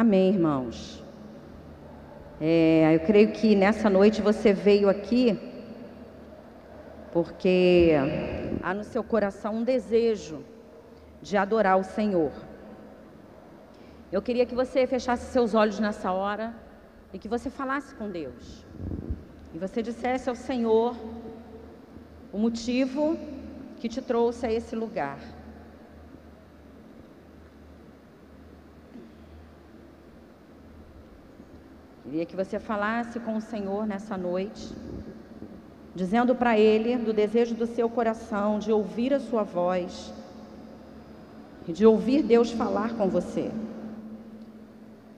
Amém, irmãos. É, eu creio que nessa noite você veio aqui porque há no seu coração um desejo de adorar o Senhor. Eu queria que você fechasse seus olhos nessa hora e que você falasse com Deus. E você dissesse ao Senhor o motivo que te trouxe a esse lugar. Queria que você falasse com o Senhor nessa noite, dizendo para Ele do desejo do seu coração de ouvir a sua voz de ouvir Deus falar com você,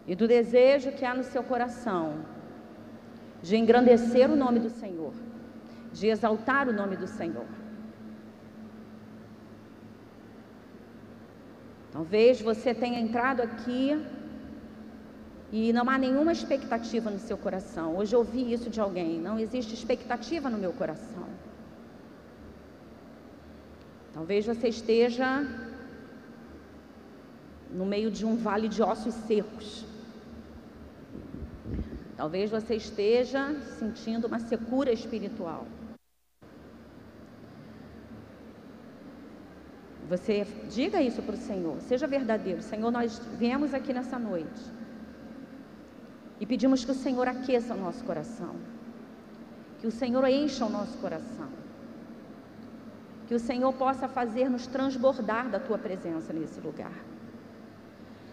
e do desejo que há no seu coração de engrandecer o nome do Senhor, de exaltar o nome do Senhor. Talvez você tenha entrado aqui e não há nenhuma expectativa no seu coração. Hoje eu ouvi isso de alguém. Não existe expectativa no meu coração. Talvez você esteja no meio de um vale de ossos secos. Talvez você esteja sentindo uma secura espiritual. Você diga isso para o Senhor, seja verdadeiro. Senhor, nós viemos aqui nessa noite e pedimos que o Senhor aqueça o nosso coração, que o Senhor encha o nosso coração, que o Senhor possa fazer-nos transbordar da tua presença nesse lugar.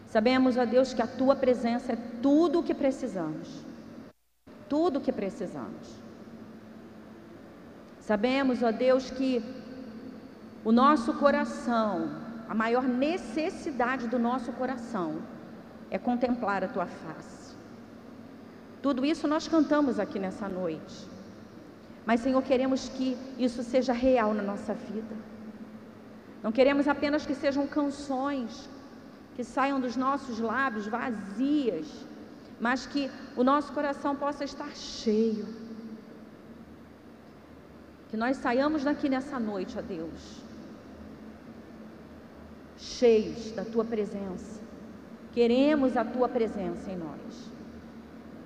Sabemos, ó Deus, que a tua presença é tudo o que precisamos. Tudo o que precisamos. Sabemos, ó Deus, que o nosso coração, a maior necessidade do nosso coração é contemplar a tua face. Tudo isso nós cantamos aqui nessa noite. Mas, Senhor, queremos que isso seja real na nossa vida. Não queremos apenas que sejam canções que saiam dos nossos lábios vazias, mas que o nosso coração possa estar cheio. Que nós saiamos daqui nessa noite, ó Deus, cheios da tua presença. Queremos a tua presença em nós.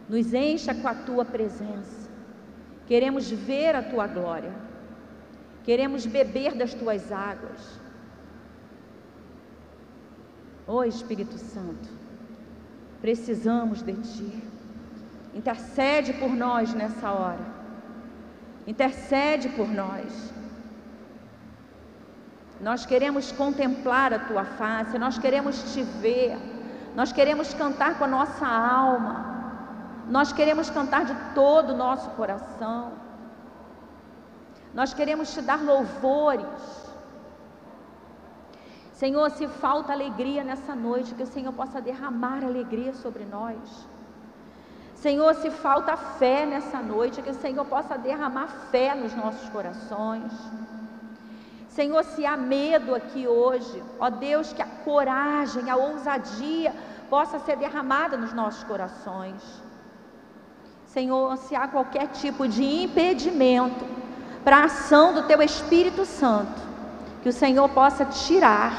Nos encha com a tua presença. Queremos ver a tua glória. Queremos beber das tuas águas. Ó oh, Espírito Santo, precisamos de ti. Intercede por nós nessa hora. Intercede por nós. Nós queremos contemplar a tua face, nós queremos te ver, nós queremos cantar com a nossa alma. Nós queremos cantar de todo o nosso coração. Nós queremos te dar louvores. Senhor, se falta alegria nessa noite, que o Senhor possa derramar alegria sobre nós. Senhor, se falta fé nessa noite, que o Senhor possa derramar fé nos nossos corações. Senhor, se há medo aqui hoje, ó Deus, que a coragem, a ousadia possa ser derramada nos nossos corações. Senhor, se há qualquer tipo de impedimento para a ação do Teu Espírito Santo, que o Senhor possa tirar,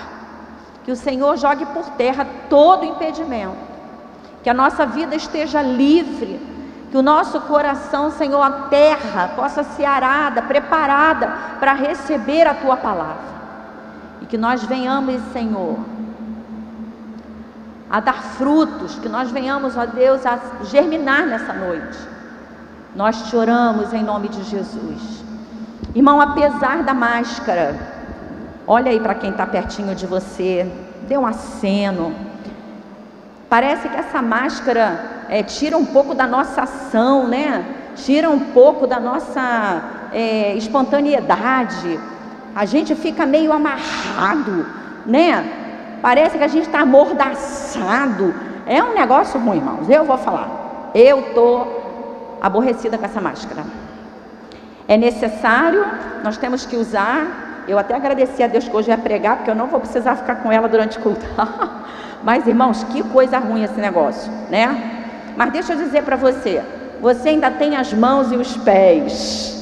que o Senhor jogue por terra todo impedimento, que a nossa vida esteja livre, que o nosso coração, Senhor, a terra possa ser arada, preparada para receber a Tua palavra, e que nós venhamos, Senhor, a dar frutos, que nós venhamos, ó Deus, a germinar nessa noite. Nós te oramos em nome de Jesus. Irmão, apesar da máscara, olha aí para quem está pertinho de você, dê um aceno. Parece que essa máscara é, tira um pouco da nossa ação, né? Tira um pouco da nossa é, espontaneidade. A gente fica meio amarrado, né? Parece que a gente está amordaçado. É um negócio ruim, irmãos. Eu vou falar. Eu estou aborrecida com essa máscara. É necessário, nós temos que usar. Eu até agradeci a Deus que hoje ia pregar, porque eu não vou precisar ficar com ela durante o culto. Mas, irmãos, que coisa ruim esse negócio, né? Mas deixa eu dizer para você: você ainda tem as mãos e os pés.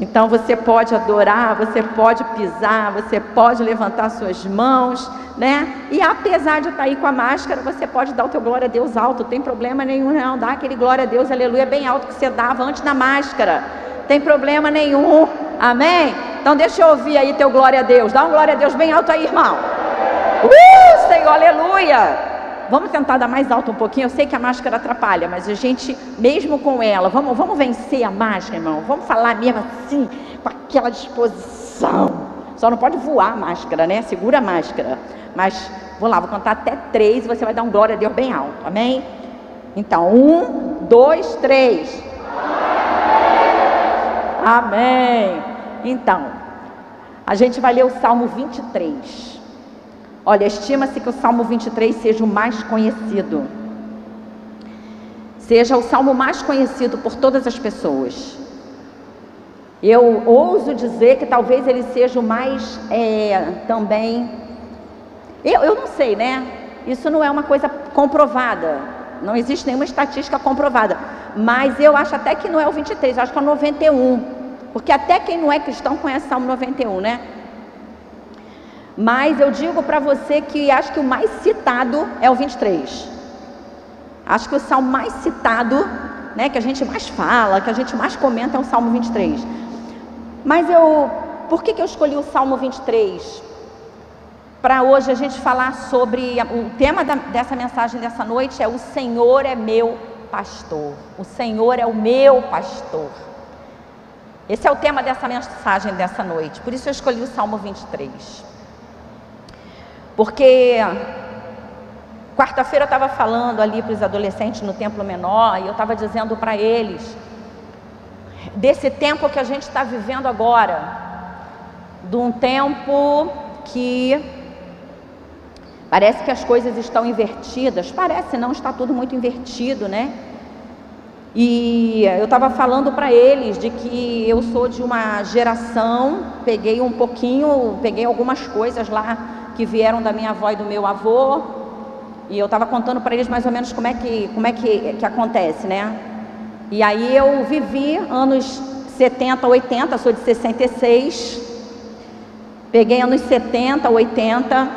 Então você pode adorar, você pode pisar, você pode levantar suas mãos, né? E apesar de estar aí com a máscara, você pode dar o teu glória a Deus alto, não tem problema nenhum não, dá aquele glória a Deus, aleluia, bem alto que você dava antes da máscara. Tem problema nenhum. Amém? Então deixa eu ouvir aí teu glória a Deus. Dá um glória a Deus bem alto aí, irmão. Uh, Senhor, aleluia. Vamos tentar dar mais alto um pouquinho. Eu sei que a máscara atrapalha, mas a gente, mesmo com ela, vamos, vamos vencer a máscara, irmão. Vamos falar mesmo assim, com aquela disposição. Só não pode voar a máscara, né? Segura a máscara. Mas vou lá, vou contar até três e você vai dar um glória a Deus bem alto. Amém? Então, um, dois, três. Amém. Então, a gente vai ler o Salmo 23. Olha, estima-se que o Salmo 23 seja o mais conhecido. Seja o salmo mais conhecido por todas as pessoas. Eu ouso dizer que talvez ele seja o mais é, também. Eu, eu não sei, né? Isso não é uma coisa comprovada. Não existe nenhuma estatística comprovada. Mas eu acho até que não é o 23, eu acho que é o 91. Porque até quem não é cristão conhece o Salmo 91, né? Mas eu digo para você que acho que o mais citado é o 23. Acho que o salmo mais citado, né, que a gente mais fala, que a gente mais comenta é o Salmo 23. Mas eu, por que, que eu escolhi o Salmo 23? Para hoje a gente falar sobre o tema da, dessa mensagem dessa noite é o Senhor é meu pastor. O Senhor é o meu pastor. Esse é o tema dessa mensagem dessa noite. Por isso eu escolhi o Salmo 23. Porque quarta-feira eu estava falando ali para os adolescentes no templo menor e eu estava dizendo para eles desse tempo que a gente está vivendo agora, de um tempo que parece que as coisas estão invertidas, parece não, está tudo muito invertido, né? E eu estava falando para eles de que eu sou de uma geração, peguei um pouquinho, peguei algumas coisas lá que vieram da minha avó e do meu avô. E eu estava contando para eles mais ou menos como é que, como é que, que acontece, né? E aí eu vivi anos 70, 80, sou de 66. Peguei anos 70, 80.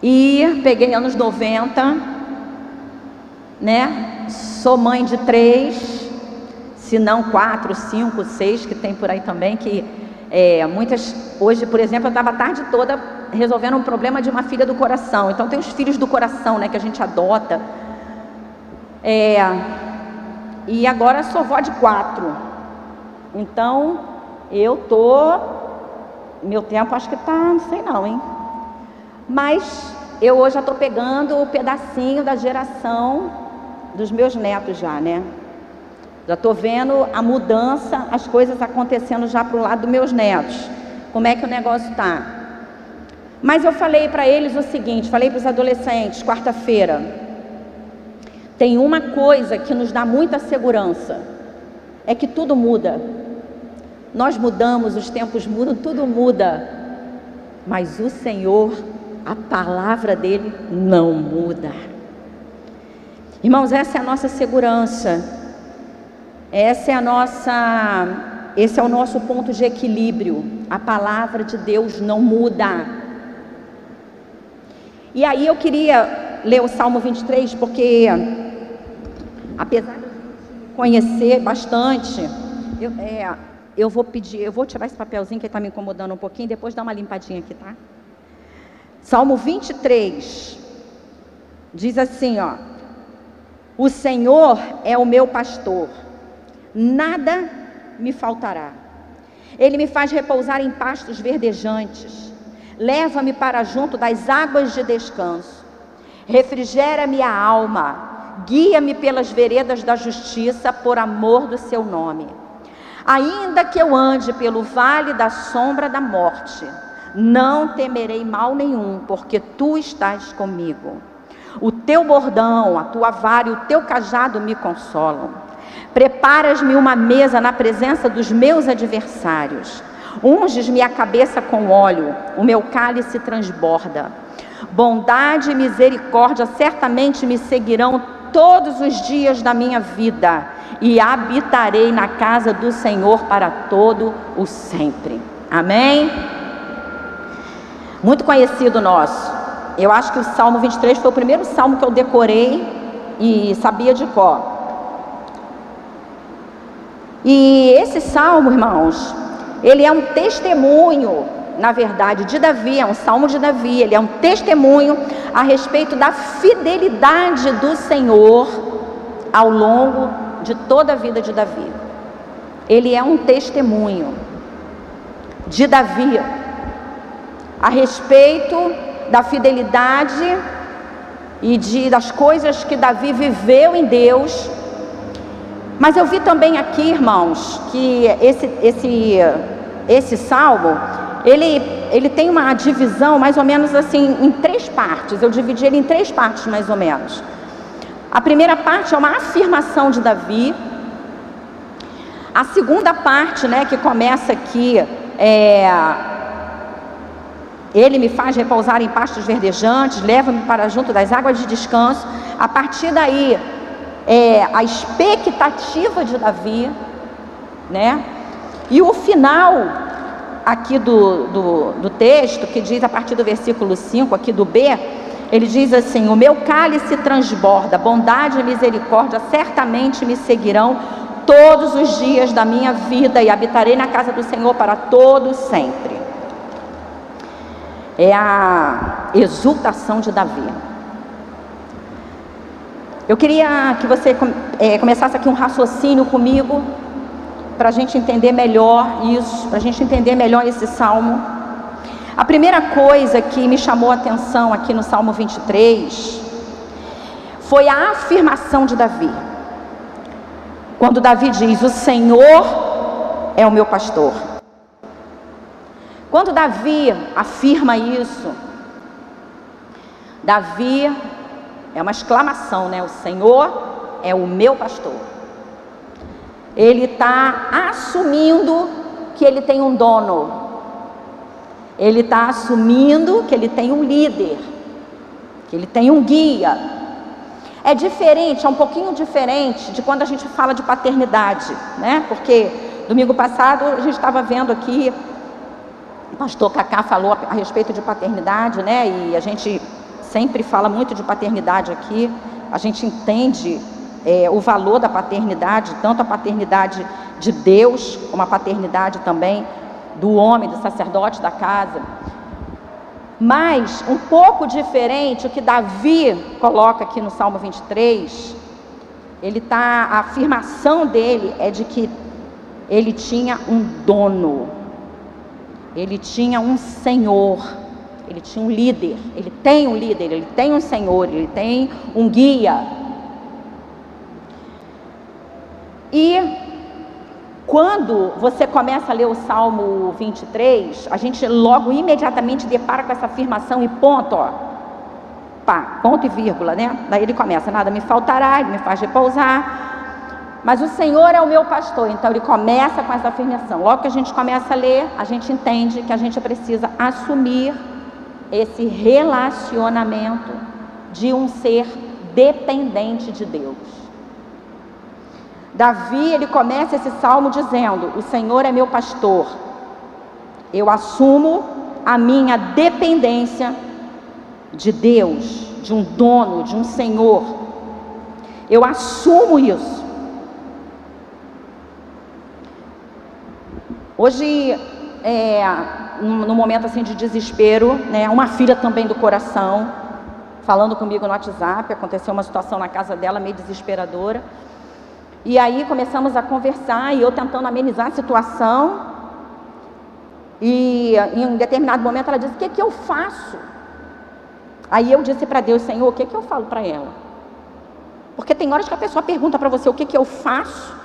E peguei anos 90, né? Sou mãe de três, se não quatro, cinco, seis, que tem por aí também, que é, muitas, hoje, por exemplo, eu estava a tarde toda resolvendo um problema de uma filha do coração. Então tem os filhos do coração, né, que a gente adota. É, e agora sou vó de quatro. Então eu tô, meu tempo acho que está, não sei não, hein? Mas eu hoje já estou pegando o pedacinho da geração dos meus netos já, né? Já estou vendo a mudança, as coisas acontecendo já para o lado dos meus netos. Como é que o negócio está? Mas eu falei para eles o seguinte: falei para os adolescentes, quarta-feira. Tem uma coisa que nos dá muita segurança: é que tudo muda. Nós mudamos, os tempos mudam, tudo muda. Mas o Senhor, a palavra dele não muda. Irmãos, essa é a nossa segurança. Essa é a nossa, esse é o nosso ponto de equilíbrio. A palavra de Deus não muda. E aí eu queria ler o Salmo 23 porque apesar de conhecer bastante, eu, é, eu vou pedir, eu vou tirar esse papelzinho que está me incomodando um pouquinho, depois dar uma limpadinha aqui, tá? Salmo 23 diz assim, ó: O Senhor é o meu pastor nada me faltará. Ele me faz repousar em pastos verdejantes, leva-me para junto das águas de descanso, refrigera-me a alma, guia-me pelas veredas da justiça por amor do seu nome. Ainda que eu ande pelo vale da sombra da morte, não temerei mal nenhum, porque tu estás comigo. O teu bordão, a tua vara e o teu cajado me consolam. Preparas-me uma mesa na presença dos meus adversários. Unges-me a cabeça com óleo, o meu cálice transborda. Bondade e misericórdia certamente me seguirão todos os dias da minha vida, e habitarei na casa do Senhor para todo o sempre. Amém? Muito conhecido nosso. Eu acho que o Salmo 23 foi o primeiro salmo que eu decorei e sabia de cor. E esse salmo, irmãos, ele é um testemunho, na verdade, de Davi, é um salmo de Davi, ele é um testemunho a respeito da fidelidade do Senhor ao longo de toda a vida de Davi. Ele é um testemunho de Davi a respeito da fidelidade e de, das coisas que Davi viveu em Deus mas eu vi também aqui, irmãos, que esse, esse, esse salmo, ele, ele tem uma divisão mais ou menos assim em três partes. Eu dividi ele em três partes mais ou menos. A primeira parte é uma afirmação de Davi. A segunda parte, né, que começa aqui, é, ele me faz repousar em pastos verdejantes, leva-me para junto das águas de descanso. A partir daí, é, a expectativa de Davi, né? E o final aqui do, do, do, texto, que diz a partir do versículo 5, aqui do B, ele diz assim: O meu cálice transborda, bondade e misericórdia certamente me seguirão todos os dias da minha vida e habitarei na casa do Senhor para todo sempre. É a exultação de Davi. Eu queria que você é, começasse aqui um raciocínio comigo, para a gente entender melhor isso, para a gente entender melhor esse salmo. A primeira coisa que me chamou a atenção aqui no Salmo 23 foi a afirmação de Davi. Quando Davi diz: O Senhor é o meu pastor. Quando Davi afirma isso, Davi é uma exclamação, né? O Senhor é o meu pastor. Ele está assumindo que ele tem um dono. Ele está assumindo que ele tem um líder, que ele tem um guia. É diferente, é um pouquinho diferente de quando a gente fala de paternidade, né? Porque domingo passado a gente estava vendo aqui, o pastor Cacá falou a, a respeito de paternidade, né? E a gente sempre fala muito de paternidade aqui, a gente entende é, o valor da paternidade, tanto a paternidade de Deus, como a paternidade também do homem, do sacerdote da casa. Mas, um pouco diferente, o que Davi coloca aqui no Salmo 23, ele tá, a afirmação dele é de que ele tinha um dono, ele tinha um senhor. Ele tinha um líder, ele tem um líder, ele tem um senhor, ele tem um guia. E quando você começa a ler o Salmo 23, a gente logo imediatamente depara com essa afirmação e ponto, ó. Pá, ponto e vírgula, né? Daí ele começa, nada me faltará, ele me faz repousar. Mas o Senhor é o meu pastor, então ele começa com essa afirmação. Logo que a gente começa a ler, a gente entende que a gente precisa assumir esse relacionamento de um ser dependente de Deus. Davi, ele começa esse salmo dizendo: O Senhor é meu pastor. Eu assumo a minha dependência de Deus, de um dono, de um Senhor. Eu assumo isso. Hoje, é, no momento assim de desespero, né, uma filha também do coração, falando comigo no WhatsApp, aconteceu uma situação na casa dela meio desesperadora. E aí começamos a conversar e eu tentando amenizar a situação. E em um determinado momento ela disse: "O que que eu faço?" Aí eu disse para Deus: "Senhor, o que que eu falo para ela?" Porque tem horas que a pessoa pergunta para você: "O que que eu faço?"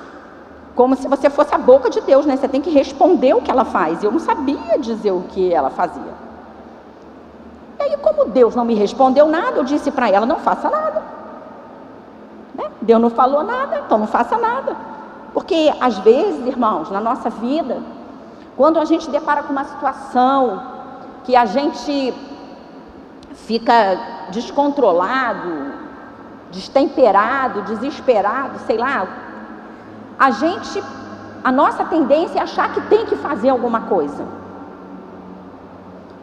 Como se você fosse a boca de Deus, né? Você tem que responder o que ela faz. Eu não sabia dizer o que ela fazia. E aí, como Deus não me respondeu nada, eu disse para ela: não faça nada. Né? Deus não falou nada, então não faça nada. Porque às vezes, irmãos, na nossa vida, quando a gente depara com uma situação que a gente fica descontrolado, destemperado, desesperado, sei lá, a gente, a nossa tendência é achar que tem que fazer alguma coisa.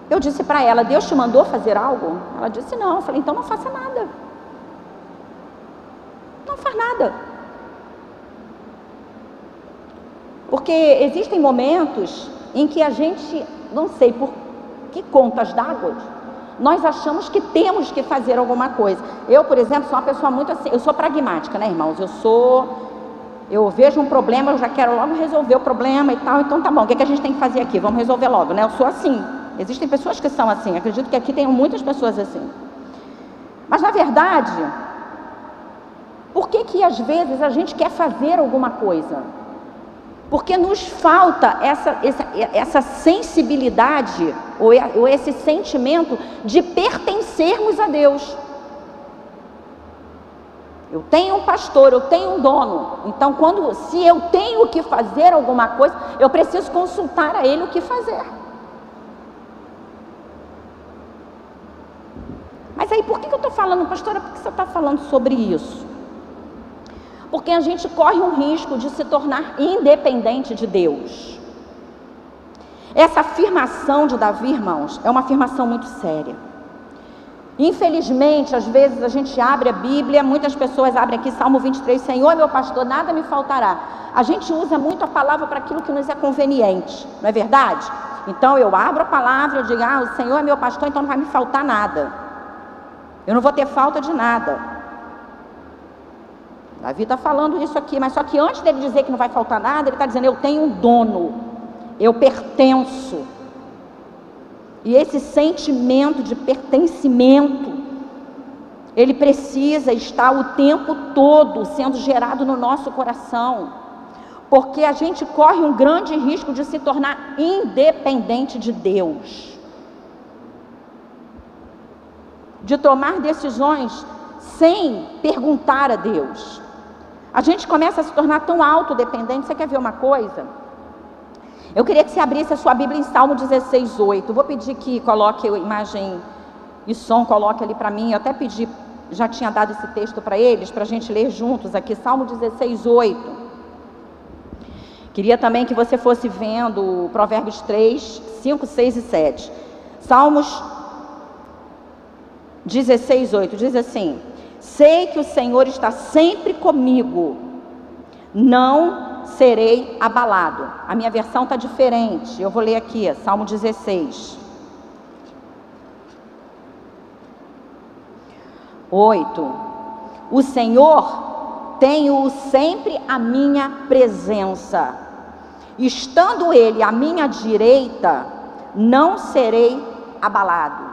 Eu disse para ela: Deus te mandou fazer algo? Ela disse: Não. Eu falei: Então não faça nada. Não faz nada. Porque existem momentos em que a gente, não sei por que contas d'água, nós achamos que temos que fazer alguma coisa. Eu, por exemplo, sou uma pessoa muito assim, eu sou pragmática, né, irmãos? Eu sou, eu vejo um problema, eu já quero logo resolver o problema e tal, então tá bom, o que, é que a gente tem que fazer aqui? Vamos resolver logo, né? Eu sou assim. Existem pessoas que são assim, acredito que aqui tem muitas pessoas assim. Mas na verdade, por que que às vezes a gente quer fazer alguma coisa? Porque nos falta essa, essa, essa sensibilidade ou, ou esse sentimento de pertencermos a Deus. Eu tenho um pastor, eu tenho um dono. Então, quando se eu tenho que fazer alguma coisa, eu preciso consultar a ele o que fazer. Mas aí, por que eu estou falando, pastora? Por que você está falando sobre isso? Porque a gente corre um risco de se tornar independente de Deus. Essa afirmação de Davi, irmãos, é uma afirmação muito séria. Infelizmente, às vezes a gente abre a Bíblia, muitas pessoas abrem aqui Salmo 23, Senhor meu pastor, nada me faltará. A gente usa muito a palavra para aquilo que nos é conveniente, não é verdade? Então eu abro a palavra, eu digo, ah, o Senhor é meu pastor, então não vai me faltar nada. Eu não vou ter falta de nada. Davi está falando isso aqui, mas só que antes dele dizer que não vai faltar nada, ele está dizendo: Eu tenho um dono, eu pertenço. E esse sentimento de pertencimento, ele precisa estar o tempo todo sendo gerado no nosso coração, porque a gente corre um grande risco de se tornar independente de Deus, de tomar decisões sem perguntar a Deus. A gente começa a se tornar tão autodependente. Você quer ver uma coisa? Eu queria que você abrisse a sua Bíblia em Salmo 16, 8. Vou pedir que coloque a imagem e som, coloque ali para mim. Eu até pedi, já tinha dado esse texto para eles, para a gente ler juntos aqui. Salmo 16, 8. Queria também que você fosse vendo Provérbios 3, 5, 6 e 7. Salmos 16, 8 diz assim: Sei que o Senhor está sempre comigo, não serei abalado. A minha versão está diferente, eu vou ler aqui, Salmo 16. 8. O Senhor tem-o sempre à minha presença. Estando Ele à minha direita, não serei abalado.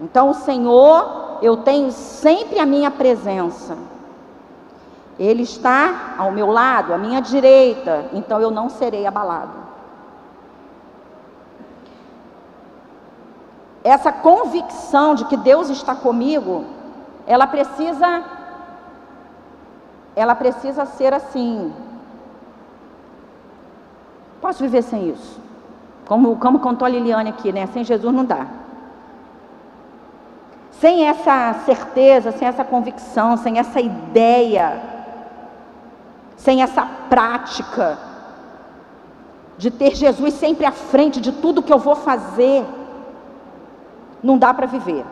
Então o Senhor eu tenho sempre a minha presença. Ele está ao meu lado, à minha direita, então eu não serei abalado. Essa convicção de que Deus está comigo, ela precisa ela precisa ser assim. Posso viver sem isso? Como, como contou a Liliane aqui, né? Sem Jesus não dá. Sem essa certeza, sem essa convicção, sem essa ideia, sem essa prática de ter Jesus sempre à frente de tudo que eu vou fazer, não dá para viver.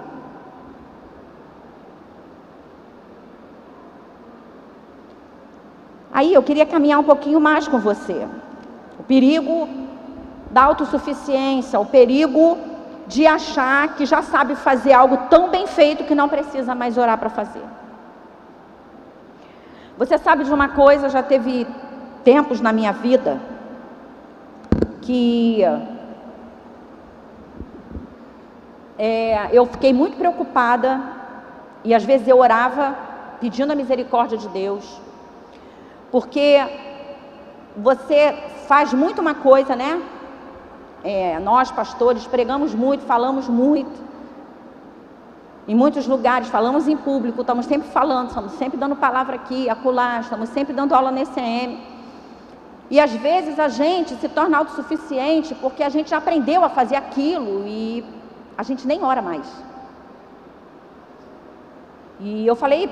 Aí eu queria caminhar um pouquinho mais com você. O perigo da autossuficiência, o perigo de achar que já sabe fazer algo tão bem feito que não precisa mais orar para fazer. Você sabe de uma coisa, já teve tempos na minha vida que é, eu fiquei muito preocupada e às vezes eu orava pedindo a misericórdia de Deus, porque você faz muito uma coisa, né? é, nós pastores pregamos muito, falamos muito. Em muitos lugares, falamos em público, estamos sempre falando, estamos sempre dando palavra aqui, acolá, estamos sempre dando aula na ECM. E às vezes a gente se torna autossuficiente porque a gente aprendeu a fazer aquilo e a gente nem ora mais. E eu falei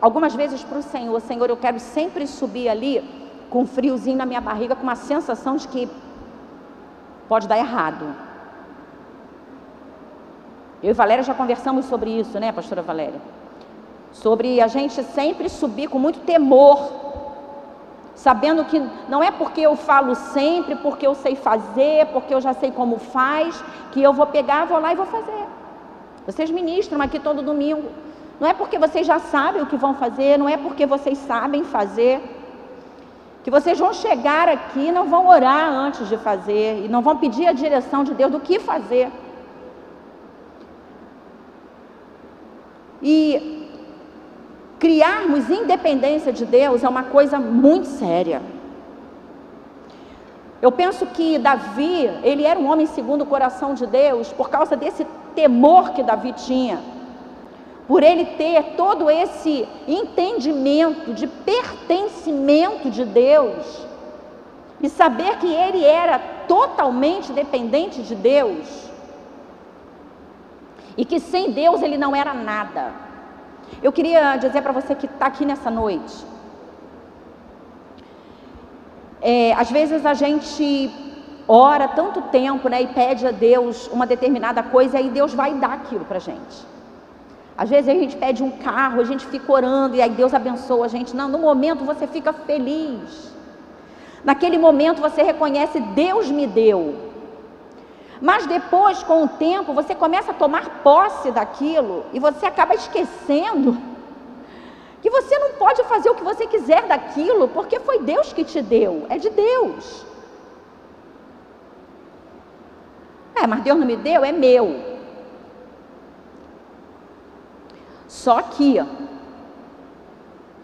algumas vezes para o Senhor: Senhor, eu quero sempre subir ali com um friozinho na minha barriga, com uma sensação de que pode dar errado. Eu e Valéria já conversamos sobre isso, né, pastora Valéria? Sobre a gente sempre subir com muito temor, sabendo que não é porque eu falo sempre, porque eu sei fazer, porque eu já sei como faz, que eu vou pegar, vou lá e vou fazer. Vocês ministram aqui todo domingo. Não é porque vocês já sabem o que vão fazer, não é porque vocês sabem fazer, que vocês vão chegar aqui não vão orar antes de fazer, e não vão pedir a direção de Deus do que fazer. E criarmos independência de Deus é uma coisa muito séria. Eu penso que Davi, ele era um homem segundo o coração de Deus por causa desse temor que Davi tinha. Por ele ter todo esse entendimento de pertencimento de Deus e saber que ele era totalmente dependente de Deus e que sem Deus ele não era nada. Eu queria dizer para você que está aqui nessa noite. É, às vezes a gente ora tanto tempo né, e pede a Deus uma determinada coisa e Deus vai dar aquilo para a gente. Às vezes a gente pede um carro, a gente fica orando e aí Deus abençoa a gente. Não, no momento você fica feliz. Naquele momento você reconhece, Deus me deu. Mas depois, com o tempo, você começa a tomar posse daquilo e você acaba esquecendo que você não pode fazer o que você quiser daquilo, porque foi Deus que te deu, é de Deus. É, mas Deus não me deu, é meu. Só que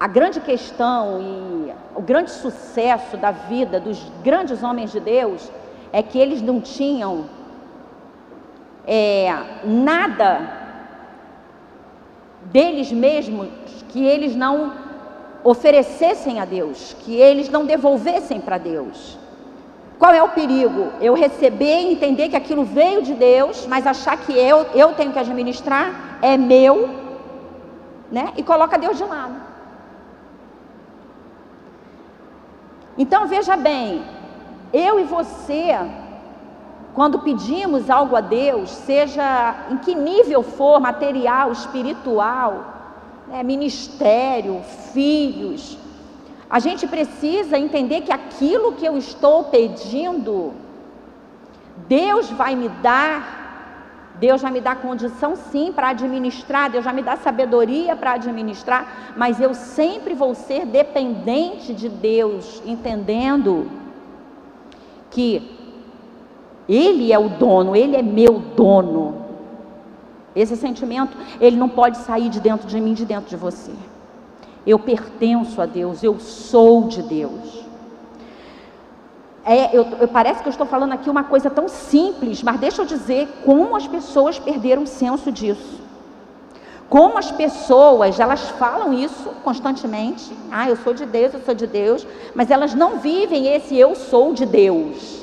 a grande questão e o grande sucesso da vida dos grandes homens de Deus é que eles não tinham é, nada deles mesmos que eles não oferecessem a Deus, que eles não devolvessem para Deus. Qual é o perigo? Eu receber e entender que aquilo veio de Deus, mas achar que eu, eu tenho que administrar, é meu, né? E coloca Deus de lado. Então veja bem, eu e você quando pedimos algo a Deus, seja em que nível for, material, espiritual, né, ministério, filhos, a gente precisa entender que aquilo que eu estou pedindo, Deus vai me dar, Deus vai me dar condição sim para administrar, Deus vai me dar sabedoria para administrar, mas eu sempre vou ser dependente de Deus, entendendo que ele é o dono, ele é meu dono. Esse sentimento, ele não pode sair de dentro de mim, de dentro de você. Eu pertenço a Deus, eu sou de Deus. É, eu, eu, parece que eu estou falando aqui uma coisa tão simples, mas deixa eu dizer como as pessoas perderam o senso disso. Como as pessoas, elas falam isso constantemente. Ah, eu sou de Deus, eu sou de Deus, mas elas não vivem esse eu sou de Deus.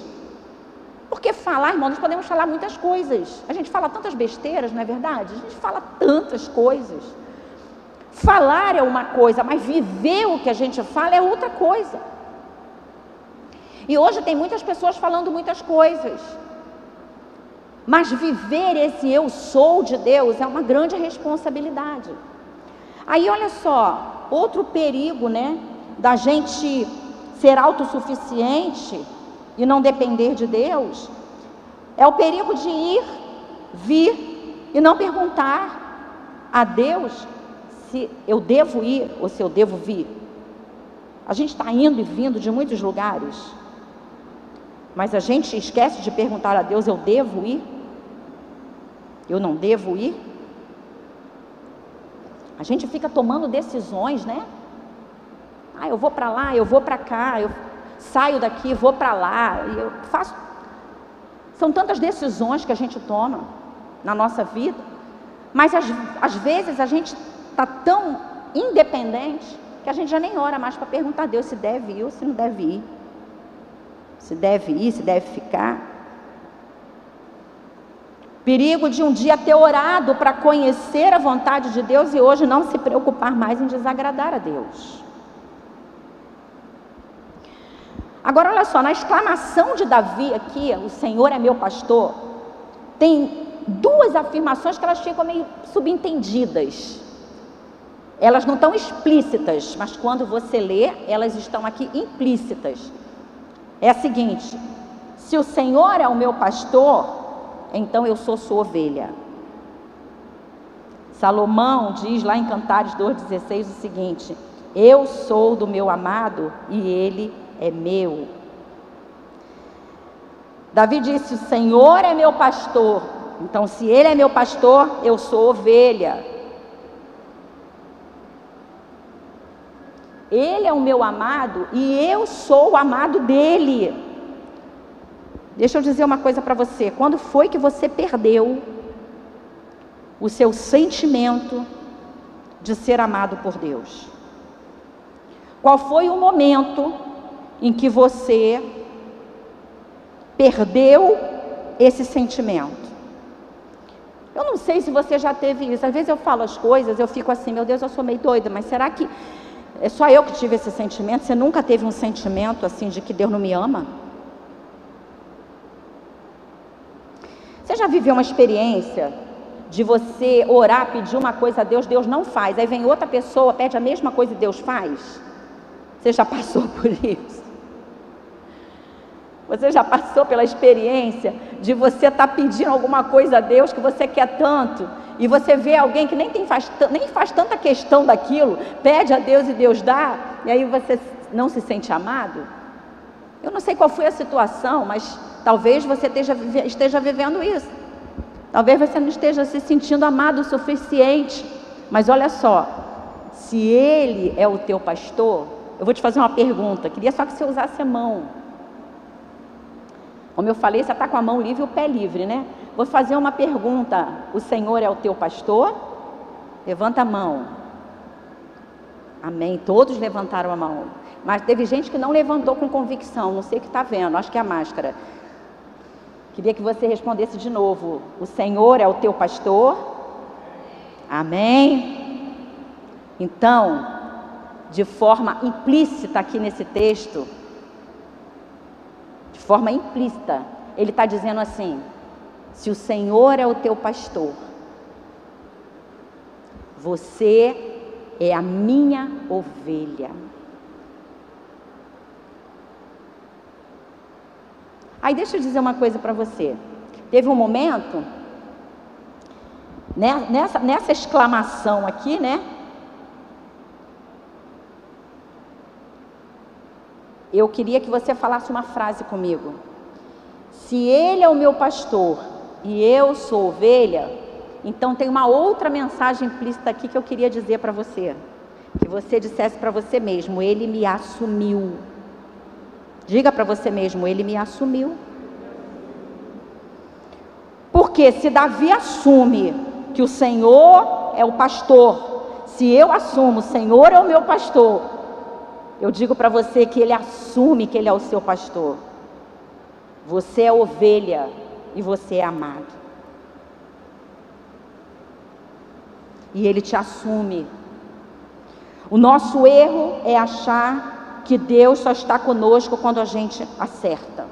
Porque falar, irmão, nós podemos falar muitas coisas. A gente fala tantas besteiras, não é verdade? A gente fala tantas coisas. Falar é uma coisa, mas viver o que a gente fala é outra coisa. E hoje tem muitas pessoas falando muitas coisas. Mas viver esse eu sou de Deus é uma grande responsabilidade. Aí olha só, outro perigo, né, da gente ser autossuficiente e não depender de Deus, é o perigo de ir, vir e não perguntar a Deus se eu devo ir ou se eu devo vir. A gente está indo e vindo de muitos lugares, mas a gente esquece de perguntar a Deus: eu devo ir? Eu não devo ir? A gente fica tomando decisões, né? Ah, eu vou para lá, eu vou para cá, eu saio daqui, vou para lá, e eu faço. São tantas decisões que a gente toma na nossa vida, mas às, às vezes a gente está tão independente que a gente já nem ora mais para perguntar a Deus se deve ir ou se não deve ir. Se deve ir, se deve ficar. Perigo de um dia ter orado para conhecer a vontade de Deus e hoje não se preocupar mais em desagradar a Deus. Agora, olha só, na exclamação de Davi aqui, o Senhor é meu pastor, tem duas afirmações que elas ficam meio subentendidas. Elas não estão explícitas, mas quando você lê, elas estão aqui implícitas. É a seguinte: se o Senhor é o meu pastor, então eu sou sua ovelha. Salomão diz lá em Cantares 2,16 o seguinte: Eu sou do meu amado e ele é meu. Davi disse: O Senhor é meu pastor. Então, se ele é meu pastor, eu sou ovelha. Ele é o meu amado e eu sou o amado dele. Deixa eu dizer uma coisa para você: quando foi que você perdeu o seu sentimento de ser amado por Deus? Qual foi o momento em que você perdeu esse sentimento? Eu não sei se você já teve isso. Às vezes eu falo as coisas, eu fico assim, meu Deus, eu sou meio doida, mas será que é só eu que tive esse sentimento. Você nunca teve um sentimento assim de que Deus não me ama? Você já viveu uma experiência de você orar, pedir uma coisa a Deus, Deus não faz. Aí vem outra pessoa, pede a mesma coisa e Deus faz? Você já passou por isso? Você já passou pela experiência de você estar tá pedindo alguma coisa a Deus que você quer tanto e você vê alguém que nem, tem, faz, nem faz tanta questão daquilo, pede a Deus e Deus dá, e aí você não se sente amado? Eu não sei qual foi a situação, mas talvez você esteja, esteja vivendo isso. Talvez você não esteja se sentindo amado o suficiente. Mas olha só, se ele é o teu pastor, eu vou te fazer uma pergunta. Queria só que você usasse a mão. Como eu falei, você está com a mão livre e o pé livre, né? Vou fazer uma pergunta: o Senhor é o teu pastor? Levanta a mão. Amém. Todos levantaram a mão. Mas teve gente que não levantou com convicção. Não sei o que está vendo. Acho que é a máscara. Queria que você respondesse de novo: O Senhor é o teu pastor? Amém. Então, de forma implícita aqui nesse texto, forma implícita, ele está dizendo assim: se o Senhor é o teu pastor, você é a minha ovelha. Aí deixa eu dizer uma coisa para você. Teve um momento, né, nessa, nessa exclamação aqui, né? Eu queria que você falasse uma frase comigo. Se Ele é o meu pastor e eu sou ovelha, então tem uma outra mensagem implícita aqui que eu queria dizer para você. Que você dissesse para você mesmo: Ele me assumiu. Diga para você mesmo: Ele me assumiu. Porque se Davi assume que o Senhor é o pastor, se eu assumo, o Senhor é o meu pastor, eu digo para você que ele assume que ele é o seu pastor. Você é ovelha e você é amado. E Ele te assume. O nosso erro é achar que Deus só está conosco quando a gente acerta.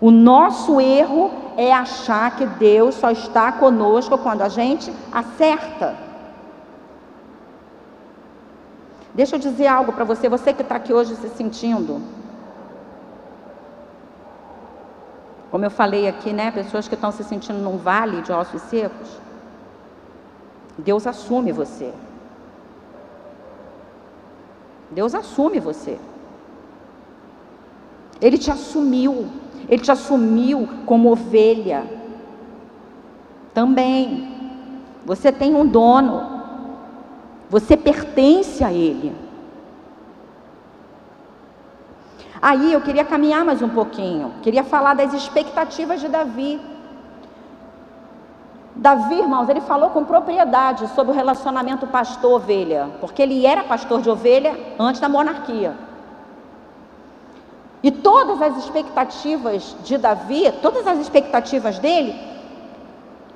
O nosso erro é achar que Deus só está conosco quando a gente acerta. Deixa eu dizer algo para você, você que está aqui hoje se sentindo Como eu falei aqui, né? Pessoas que estão se sentindo num vale de ossos secos. Deus assume você. Deus assume você. Ele te assumiu. Ele te assumiu como ovelha. Também. Você tem um dono. Você pertence a Ele. Aí eu queria caminhar mais um pouquinho, queria falar das expectativas de Davi. Davi, irmãos, ele falou com propriedade sobre o relacionamento pastor-ovelha, porque ele era pastor de ovelha antes da monarquia. E todas as expectativas de Davi, todas as expectativas dele,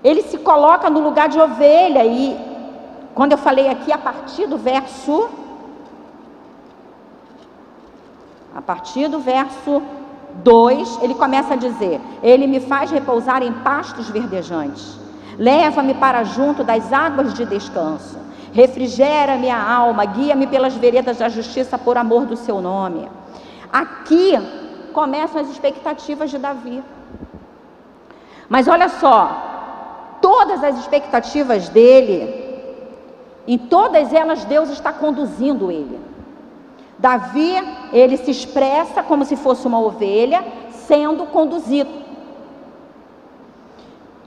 ele se coloca no lugar de ovelha. E quando eu falei aqui a partir do verso. A partir do verso 2, ele começa a dizer: Ele me faz repousar em pastos verdejantes, leva-me para junto das águas de descanso, refrigera minha alma, guia-me pelas veredas da justiça por amor do seu nome. Aqui começam as expectativas de Davi. Mas olha só, todas as expectativas dele, em todas elas Deus está conduzindo ele. Davi, ele se expressa como se fosse uma ovelha sendo conduzido.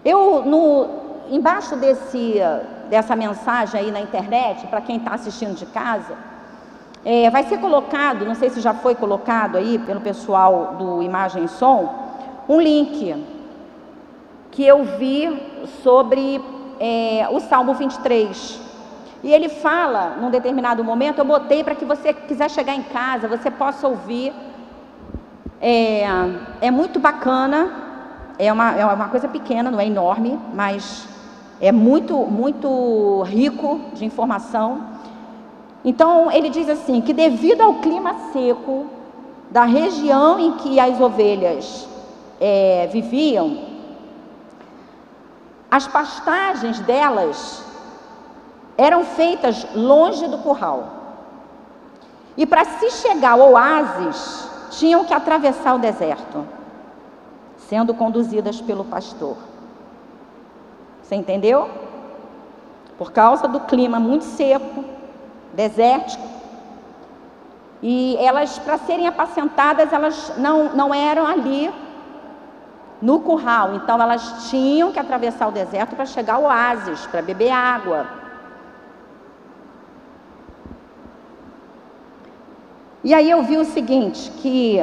Eu no embaixo desse dessa mensagem aí na internet, para quem está assistindo de casa, é, vai ser colocado, não sei se já foi colocado aí pelo pessoal do Imagem e Som, um link que eu vi sobre é, o Salmo 23. E ele fala, num determinado momento, eu botei para que você quiser chegar em casa, você possa ouvir. É, é muito bacana, é uma, é uma coisa pequena, não é enorme, mas é muito, muito rico de informação. Então ele diz assim: que devido ao clima seco da região em que as ovelhas é, viviam, as pastagens delas eram feitas longe do curral. E para se chegar ao oásis, tinham que atravessar o deserto, sendo conduzidas pelo pastor. Você entendeu? Por causa do clima muito seco, desértico. E elas, para serem apacentadas, elas não, não eram ali no curral. Então elas tinham que atravessar o deserto para chegar ao oásis, para beber água. E aí eu vi o seguinte, que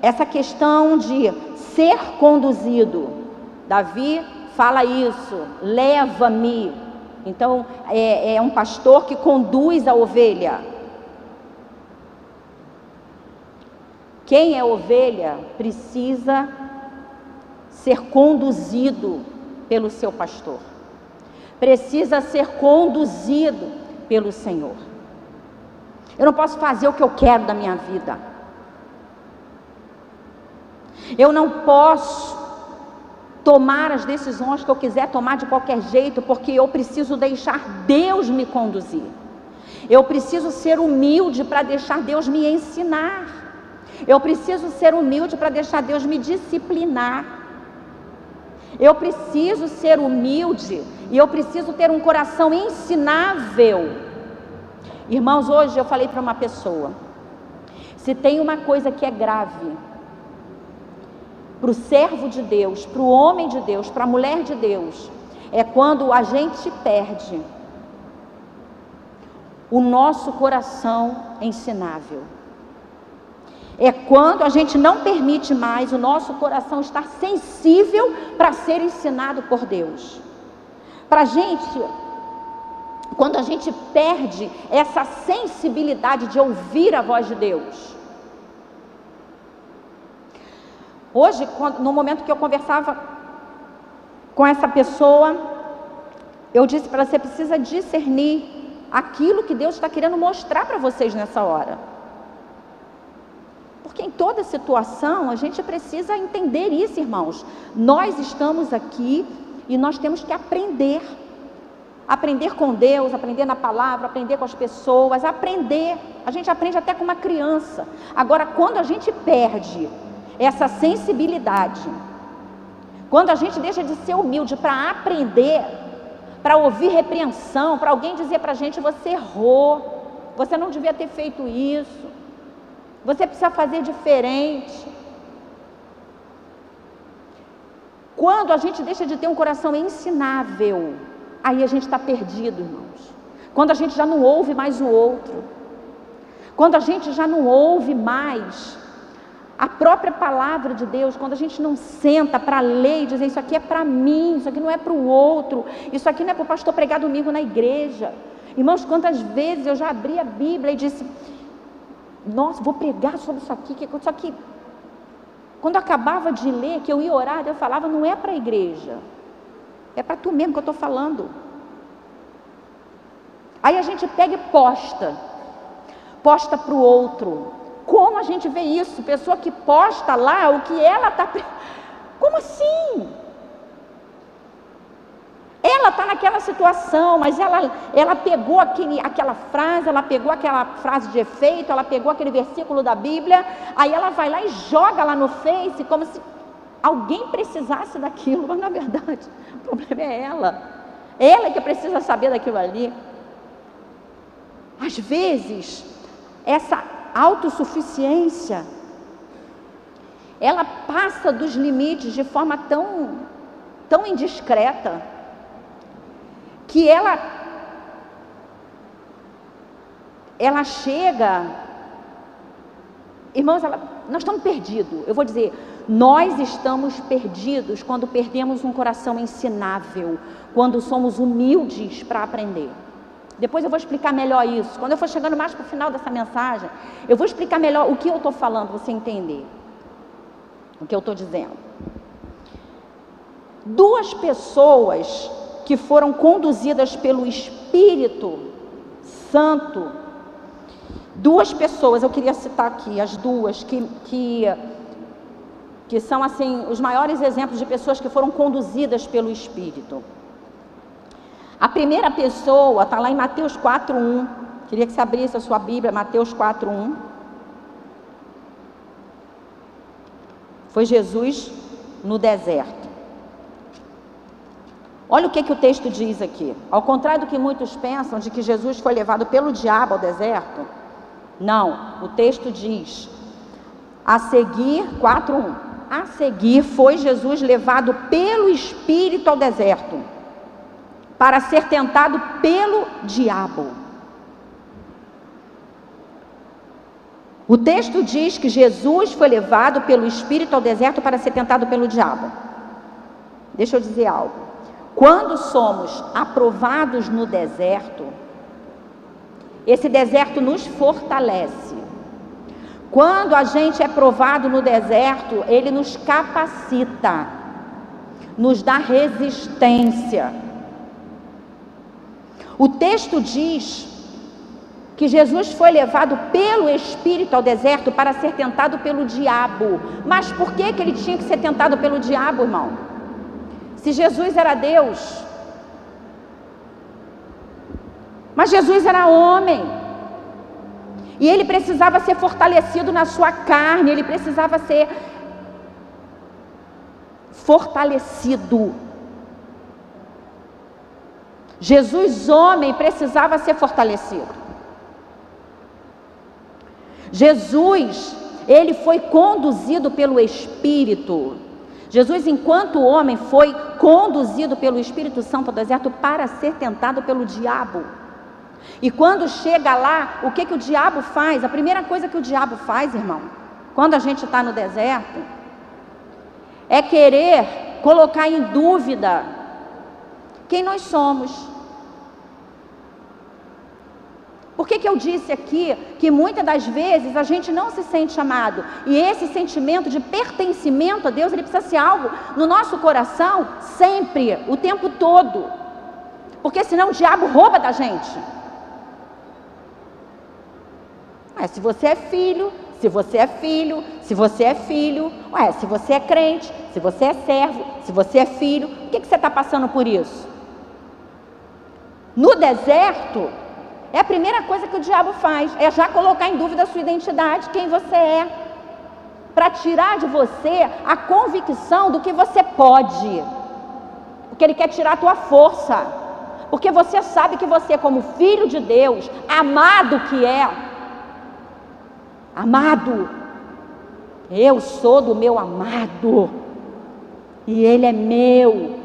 essa questão de ser conduzido, Davi fala isso, leva-me então, é, é um pastor que conduz a ovelha. Quem é ovelha precisa ser conduzido pelo seu pastor, precisa ser conduzido pelo Senhor. Eu não posso fazer o que eu quero da minha vida, eu não posso tomar as decisões que eu quiser tomar de qualquer jeito, porque eu preciso deixar Deus me conduzir. Eu preciso ser humilde para deixar Deus me ensinar. Eu preciso ser humilde para deixar Deus me disciplinar. Eu preciso ser humilde e eu preciso ter um coração ensinável. Irmãos, hoje eu falei para uma pessoa: se tem uma coisa que é grave, para o servo de Deus, para o homem de Deus, para a mulher de Deus, é quando a gente perde o nosso coração ensinável. É quando a gente não permite mais o nosso coração estar sensível para ser ensinado por Deus. Para a gente, quando a gente perde essa sensibilidade de ouvir a voz de Deus, Hoje, no momento que eu conversava com essa pessoa, eu disse para você precisa discernir aquilo que Deus está querendo mostrar para vocês nessa hora. Porque em toda situação a gente precisa entender isso, irmãos. Nós estamos aqui e nós temos que aprender. Aprender com Deus, aprender na palavra, aprender com as pessoas, aprender. A gente aprende até com uma criança. Agora, quando a gente perde essa sensibilidade. Quando a gente deixa de ser humilde para aprender, para ouvir repreensão, para alguém dizer para a gente: você errou, você não devia ter feito isso, você precisa fazer diferente. Quando a gente deixa de ter um coração ensinável, aí a gente está perdido, irmãos. Quando a gente já não ouve mais o outro, quando a gente já não ouve mais a própria palavra de Deus, quando a gente não senta para ler e dizer isso aqui é para mim, isso aqui não é para o outro, isso aqui não é para o pastor pregar domingo na igreja. Irmãos, quantas vezes eu já abri a Bíblia e disse, nossa, vou pregar sobre isso aqui, isso aqui Quando eu acabava de ler, que eu ia orar, eu falava, não é para a igreja, é para tu mesmo que eu estou falando. Aí a gente pega e posta, posta para o outro. Como a gente vê isso? Pessoa que posta lá o que ela está. Como assim? Ela está naquela situação, mas ela, ela pegou aquele, aquela frase, ela pegou aquela frase de efeito, ela pegou aquele versículo da Bíblia, aí ela vai lá e joga lá no Face, como se alguém precisasse daquilo, mas na verdade o problema é ela. Ela que precisa saber daquilo ali. Às vezes, essa autossuficiência, ela passa dos limites de forma tão, tão indiscreta que ela ela chega Irmãos, ela, nós estamos perdidos. Eu vou dizer, nós estamos perdidos quando perdemos um coração ensinável, quando somos humildes para aprender. Depois eu vou explicar melhor isso. Quando eu for chegando mais para o final dessa mensagem, eu vou explicar melhor o que eu estou falando, você entender o que eu estou dizendo. Duas pessoas que foram conduzidas pelo Espírito Santo. Duas pessoas, eu queria citar aqui, as duas, que, que, que são assim os maiores exemplos de pessoas que foram conduzidas pelo Espírito. A primeira pessoa está lá em Mateus 4,1. Queria que você abrisse a sua Bíblia, Mateus 4,1. Foi Jesus no deserto. Olha o que, que o texto diz aqui. Ao contrário do que muitos pensam de que Jesus foi levado pelo diabo ao deserto, não, o texto diz: a seguir, 4:1. A seguir foi Jesus levado pelo Espírito ao deserto, para ser tentado pelo diabo. O texto diz que Jesus foi levado pelo Espírito ao deserto para ser tentado pelo diabo. Deixa eu dizer algo. Quando somos aprovados no deserto, esse deserto nos fortalece. Quando a gente é provado no deserto, ele nos capacita, nos dá resistência. O texto diz que Jesus foi levado pelo Espírito ao deserto para ser tentado pelo diabo. Mas por que, que ele tinha que ser tentado pelo diabo, irmão? Se Jesus era Deus, mas Jesus era homem, e ele precisava ser fortalecido na sua carne, ele precisava ser fortalecido. Jesus, homem, precisava ser fortalecido. Jesus, ele foi conduzido pelo Espírito. Jesus, enquanto homem, foi conduzido pelo Espírito Santo ao deserto para ser tentado pelo diabo. E quando chega lá, o que, que o diabo faz? A primeira coisa que o diabo faz, irmão, quando a gente está no deserto, é querer colocar em dúvida quem nós somos. Por que, que eu disse aqui que muitas das vezes a gente não se sente amado? E esse sentimento de pertencimento a Deus, ele precisa ser algo no nosso coração sempre, o tempo todo. Porque senão o diabo rouba da gente. Mas se você é filho, se você é filho, se você é filho, ué, se você é crente, se você é servo, se você é filho, o que, que você está passando por isso? No deserto, é a primeira coisa que o diabo faz, é já colocar em dúvida a sua identidade, quem você é, para tirar de você a convicção do que você pode, porque ele quer tirar a tua força, porque você sabe que você, como filho de Deus, amado que é, amado, eu sou do meu amado, e ele é meu,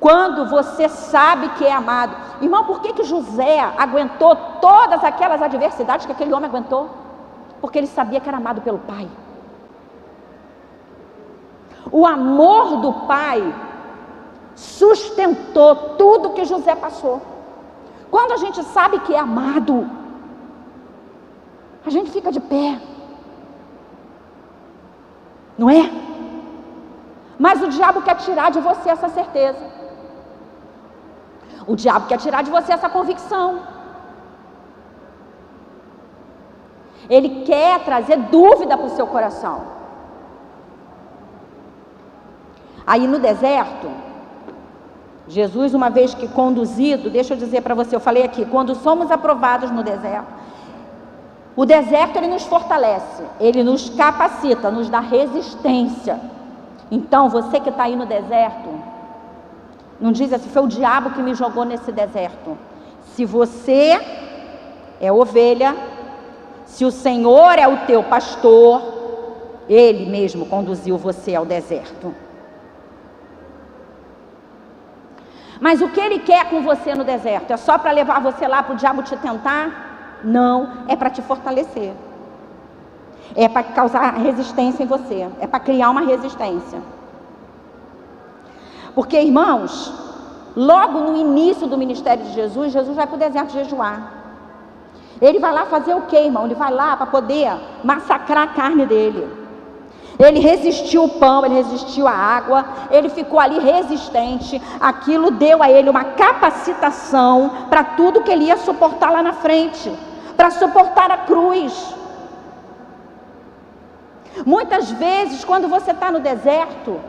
quando você sabe que é amado. Irmão, por que, que José aguentou todas aquelas adversidades que aquele homem aguentou? Porque ele sabia que era amado pelo pai. O amor do pai sustentou tudo que José passou. Quando a gente sabe que é amado, a gente fica de pé. Não é? Mas o diabo quer tirar de você essa certeza. O diabo quer tirar de você essa convicção. Ele quer trazer dúvida para o seu coração. Aí no deserto, Jesus, uma vez que conduzido, deixa eu dizer para você, eu falei aqui, quando somos aprovados no deserto, o deserto ele nos fortalece, ele nos capacita, nos dá resistência. Então, você que está aí no deserto, não diz assim, foi o diabo que me jogou nesse deserto. Se você é ovelha, se o Senhor é o teu pastor, ele mesmo conduziu você ao deserto. Mas o que ele quer com você no deserto? É só para levar você lá para o diabo te tentar? Não, é para te fortalecer. É para causar resistência em você. É para criar uma resistência. Porque, irmãos, logo no início do ministério de Jesus, Jesus vai para o deserto jejuar. Ele vai lá fazer o que, irmão? Ele vai lá para poder massacrar a carne dele. Ele resistiu o pão, ele resistiu a água, ele ficou ali resistente. Aquilo deu a ele uma capacitação para tudo que ele ia suportar lá na frente, para suportar a cruz. Muitas vezes, quando você está no deserto,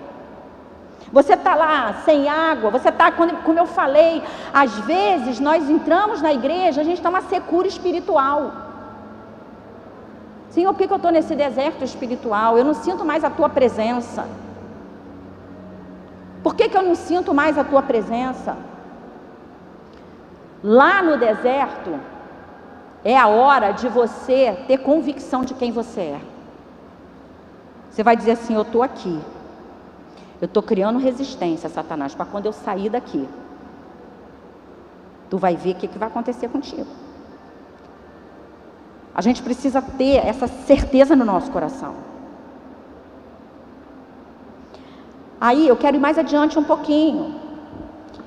você está lá sem água, você está, como eu falei, às vezes nós entramos na igreja, a gente está uma secura espiritual. Senhor, por que eu estou nesse deserto espiritual? Eu não sinto mais a tua presença. Por que, que eu não sinto mais a tua presença? Lá no deserto, é a hora de você ter convicção de quem você é. Você vai dizer assim: Eu estou aqui. Eu estou criando resistência, Satanás, para quando eu sair daqui. Tu vai ver o que, que vai acontecer contigo. A gente precisa ter essa certeza no nosso coração. Aí eu quero ir mais adiante um pouquinho.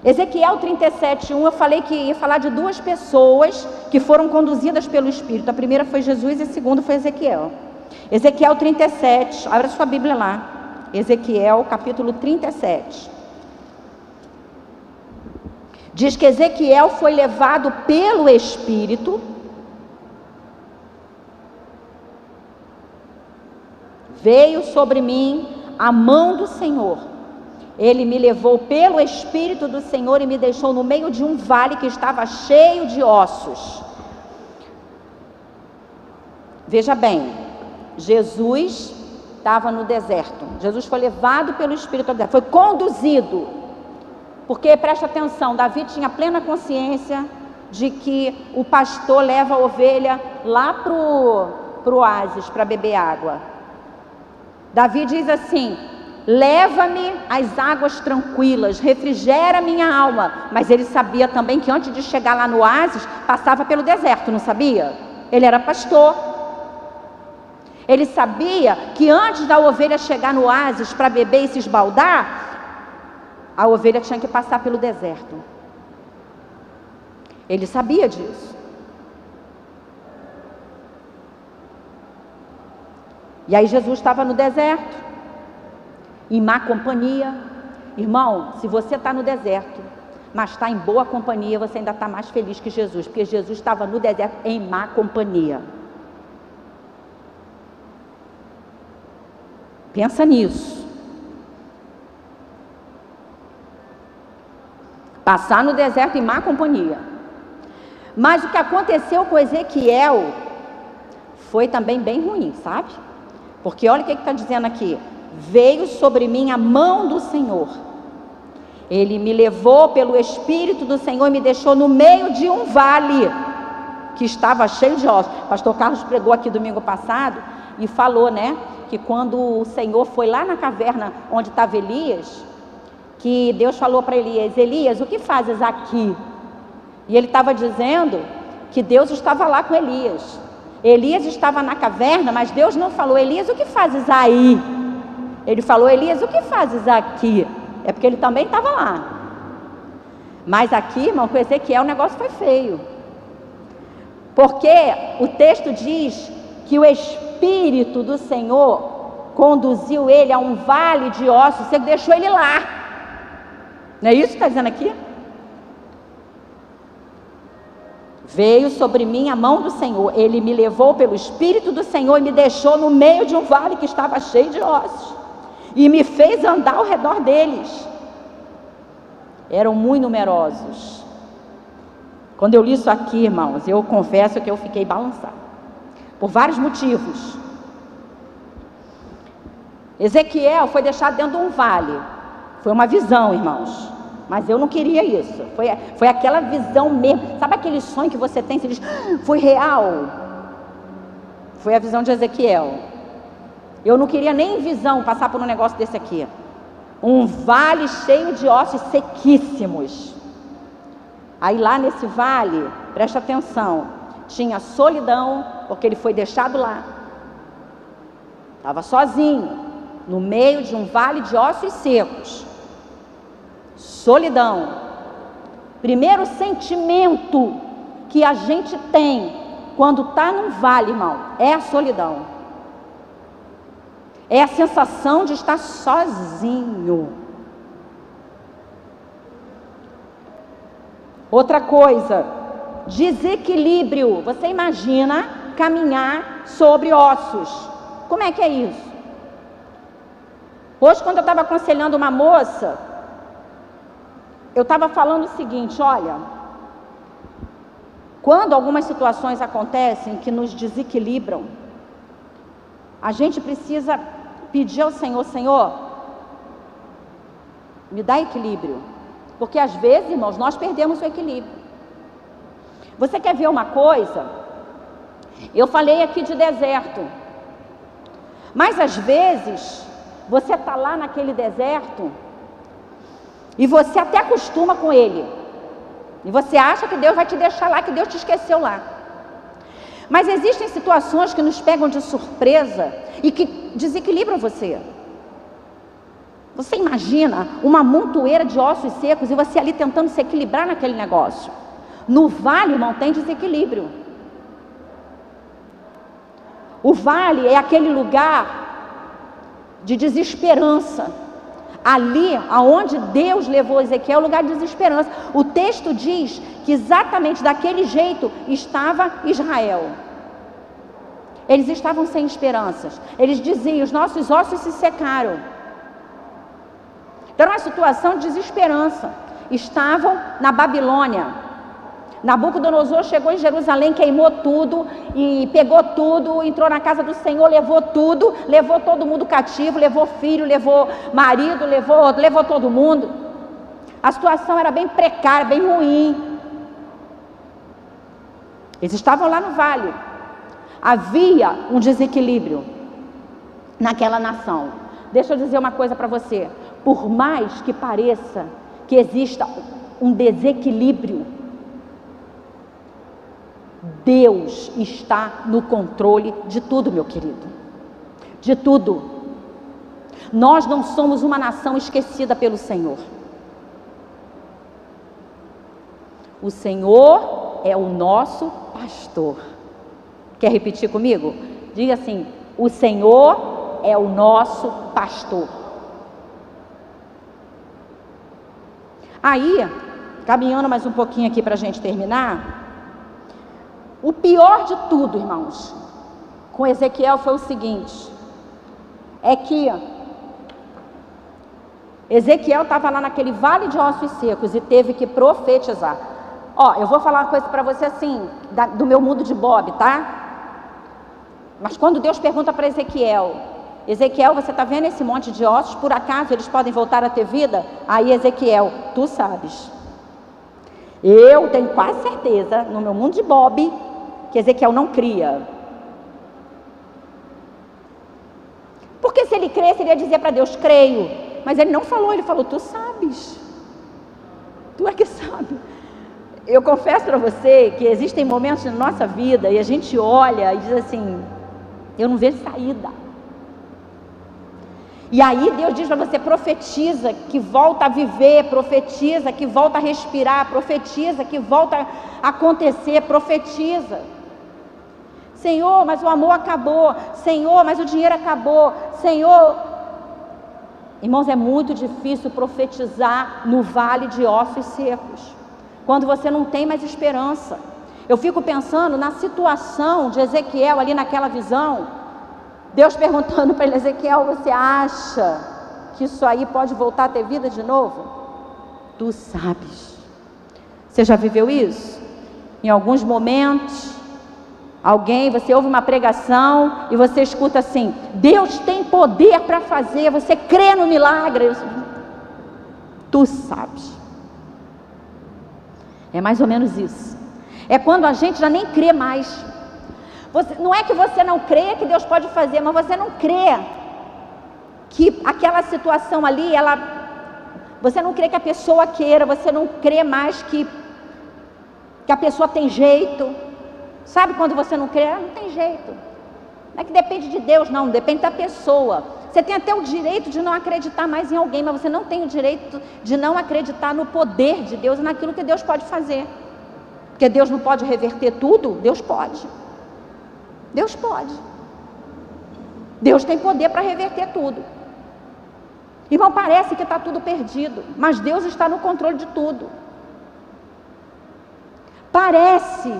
Ezequiel 37:1, eu falei que ia falar de duas pessoas que foram conduzidas pelo Espírito. A primeira foi Jesus e a segunda foi Ezequiel. Ezequiel 37, abra sua Bíblia lá. Ezequiel capítulo 37. Diz que Ezequiel foi levado pelo Espírito Veio sobre mim a mão do Senhor. Ele me levou pelo Espírito do Senhor e me deixou no meio de um vale que estava cheio de ossos. Veja bem, Jesus estava no deserto. Jesus foi levado pelo Espírito ao deserto, foi conduzido. Porque preste atenção, Davi tinha plena consciência de que o pastor leva a ovelha lá para o oásis para beber água. Davi diz assim: Leva-me às águas tranquilas, refrigera minha alma. Mas ele sabia também que antes de chegar lá no oásis, passava pelo deserto, não sabia? Ele era pastor. Ele sabia que antes da ovelha chegar no oásis para beber e se esbaldar, a ovelha tinha que passar pelo deserto. Ele sabia disso. E aí Jesus estava no deserto, em má companhia. Irmão, se você está no deserto, mas está em boa companhia, você ainda está mais feliz que Jesus, porque Jesus estava no deserto em má companhia. Pensa nisso. Passar no deserto em má companhia. Mas o que aconteceu com Ezequiel foi também bem ruim, sabe? Porque olha o que está dizendo aqui: veio sobre mim a mão do Senhor. Ele me levou pelo Espírito do Senhor e me deixou no meio de um vale que estava cheio de ossos. Pastor Carlos pregou aqui domingo passado e falou, né, que quando o Senhor foi lá na caverna onde estava Elias, que Deus falou para Elias: Elias, o que fazes aqui? E ele estava dizendo que Deus estava lá com Elias. Elias estava na caverna, mas Deus não falou: Elias, o que fazes aí? Ele falou: Elias, o que fazes aqui? É porque ele também estava lá. Mas aqui, irmão, com Ezequiel o negócio foi feio. Porque o texto diz que o Espírito do Senhor conduziu ele a um vale de ossos, você deixou ele lá. Não é isso que está dizendo aqui? Veio sobre mim a mão do Senhor, ele me levou pelo Espírito do Senhor e me deixou no meio de um vale que estava cheio de ossos, e me fez andar ao redor deles. Eram muito numerosos. Quando eu li isso aqui, irmãos, eu confesso que eu fiquei balançado, por vários motivos. Ezequiel foi deixado dentro de um vale, foi uma visão, irmãos. Mas eu não queria isso. Foi, foi aquela visão mesmo. Sabe aquele sonho que você tem? Você diz, ah, foi real. Foi a visão de Ezequiel. Eu não queria nem visão passar por um negócio desse aqui. Um vale cheio de ossos sequíssimos. Aí lá nesse vale, presta atenção, tinha solidão, porque ele foi deixado lá. Estava sozinho, no meio de um vale de ossos secos solidão. Primeiro sentimento que a gente tem quando está num vale, irmão, é a solidão. É a sensação de estar sozinho. Outra coisa, desequilíbrio. Você imagina caminhar sobre ossos. Como é que é isso? Hoje, quando eu estava aconselhando uma moça, eu estava falando o seguinte: olha, quando algumas situações acontecem que nos desequilibram, a gente precisa pedir ao Senhor: Senhor, me dá equilíbrio. Porque às vezes, irmãos, nós perdemos o equilíbrio. Você quer ver uma coisa? Eu falei aqui de deserto. Mas às vezes, você está lá naquele deserto e você até acostuma com ele. E você acha que Deus vai te deixar lá, que Deus te esqueceu lá. Mas existem situações que nos pegam de surpresa e que desequilibram você. Você imagina uma montoeira de ossos secos e você ali tentando se equilibrar naquele negócio. No vale, irmão, tem desequilíbrio. O vale é aquele lugar de desesperança ali aonde Deus levou Ezequiel, é lugar de desesperança. O texto diz que exatamente daquele jeito estava Israel. Eles estavam sem esperanças. Eles diziam: os nossos ossos se secaram. Então, uma situação de desesperança. Estavam na Babilônia. Nabucodonosor chegou em Jerusalém, queimou tudo e pegou tudo, entrou na casa do Senhor, levou tudo, levou todo mundo cativo, levou filho, levou marido, levou, levou todo mundo. A situação era bem precária, bem ruim. Eles estavam lá no vale. Havia um desequilíbrio naquela nação. Deixa eu dizer uma coisa para você. Por mais que pareça que exista um desequilíbrio Deus está no controle de tudo, meu querido. De tudo. Nós não somos uma nação esquecida pelo Senhor. O Senhor é o nosso pastor. Quer repetir comigo? Diga assim: o Senhor é o nosso pastor. Aí, caminhando mais um pouquinho aqui para a gente terminar, o pior de tudo, irmãos, com Ezequiel foi o seguinte: é que Ezequiel estava lá naquele vale de ossos secos e teve que profetizar. Ó, eu vou falar uma coisa para você assim, da, do meu mundo de Bob, tá? Mas quando Deus pergunta para Ezequiel, Ezequiel, você está vendo esse monte de ossos? Por acaso eles podem voltar a ter vida? Aí Ezequiel, tu sabes. Eu tenho quase certeza, no meu mundo de Bob, que Ezequiel não cria. Porque se ele cresce, ele ia dizer para Deus: creio. Mas ele não falou, ele falou: Tu sabes. Tu é que sabe. Eu confesso para você que existem momentos na nossa vida e a gente olha e diz assim: Eu não vejo saída. E aí Deus diz para você: profetiza que volta a viver, profetiza que volta a respirar, profetiza que volta a acontecer, profetiza. Senhor, mas o amor acabou. Senhor, mas o dinheiro acabou. Senhor. Irmãos, é muito difícil profetizar no vale de ossos secos, quando você não tem mais esperança. Eu fico pensando na situação de Ezequiel ali naquela visão. Deus perguntando para ele, Ezequiel, você acha que isso aí pode voltar a ter vida de novo? Tu sabes. Você já viveu isso? Em alguns momentos, Alguém, você ouve uma pregação e você escuta assim: Deus tem poder para fazer, você crê no milagre. Tu sabes. É mais ou menos isso. É quando a gente já nem crê mais. Você, não é que você não crê que Deus pode fazer, mas você não crê que aquela situação ali, ela. Você não crê que a pessoa queira, você não crê mais que, que a pessoa tem jeito. Sabe quando você não crê? Ah, não tem jeito. Não é que depende de Deus, não, depende da pessoa. Você tem até o direito de não acreditar mais em alguém, mas você não tem o direito de não acreditar no poder de Deus e naquilo que Deus pode fazer. Porque Deus não pode reverter tudo? Deus pode. Deus pode. Deus tem poder para reverter tudo. Irmão, parece que está tudo perdido, mas Deus está no controle de tudo. Parece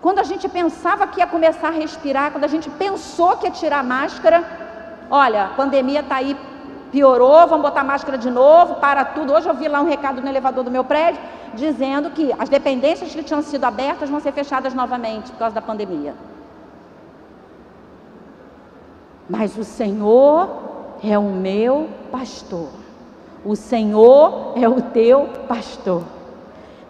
quando a gente pensava que ia começar a respirar, quando a gente pensou que ia tirar a máscara, olha, a pandemia está aí, piorou, vamos botar máscara de novo, para tudo. Hoje eu vi lá um recado no elevador do meu prédio, dizendo que as dependências que tinham sido abertas vão ser fechadas novamente por causa da pandemia. Mas o Senhor é o meu pastor. O Senhor é o teu pastor.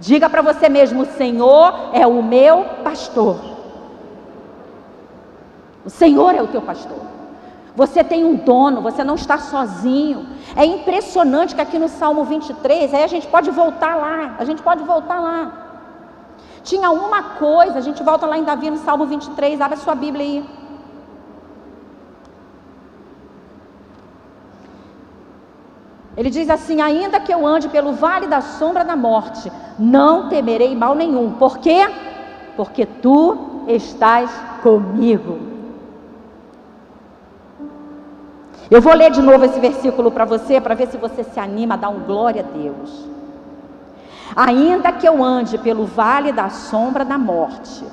Diga para você mesmo: o Senhor é o meu pastor. O Senhor é o teu pastor. Você tem um dono, você não está sozinho. É impressionante que aqui no Salmo 23, aí a gente pode voltar lá, a gente pode voltar lá. Tinha uma coisa, a gente volta lá em Davi no Salmo 23, abre a sua Bíblia aí. Ele diz assim: Ainda que eu ande pelo vale da sombra da morte, não temerei mal nenhum. Por quê? Porque tu estás comigo. Eu vou ler de novo esse versículo para você, para ver se você se anima a dar um glória a Deus. Ainda que eu ande pelo vale da sombra da morte,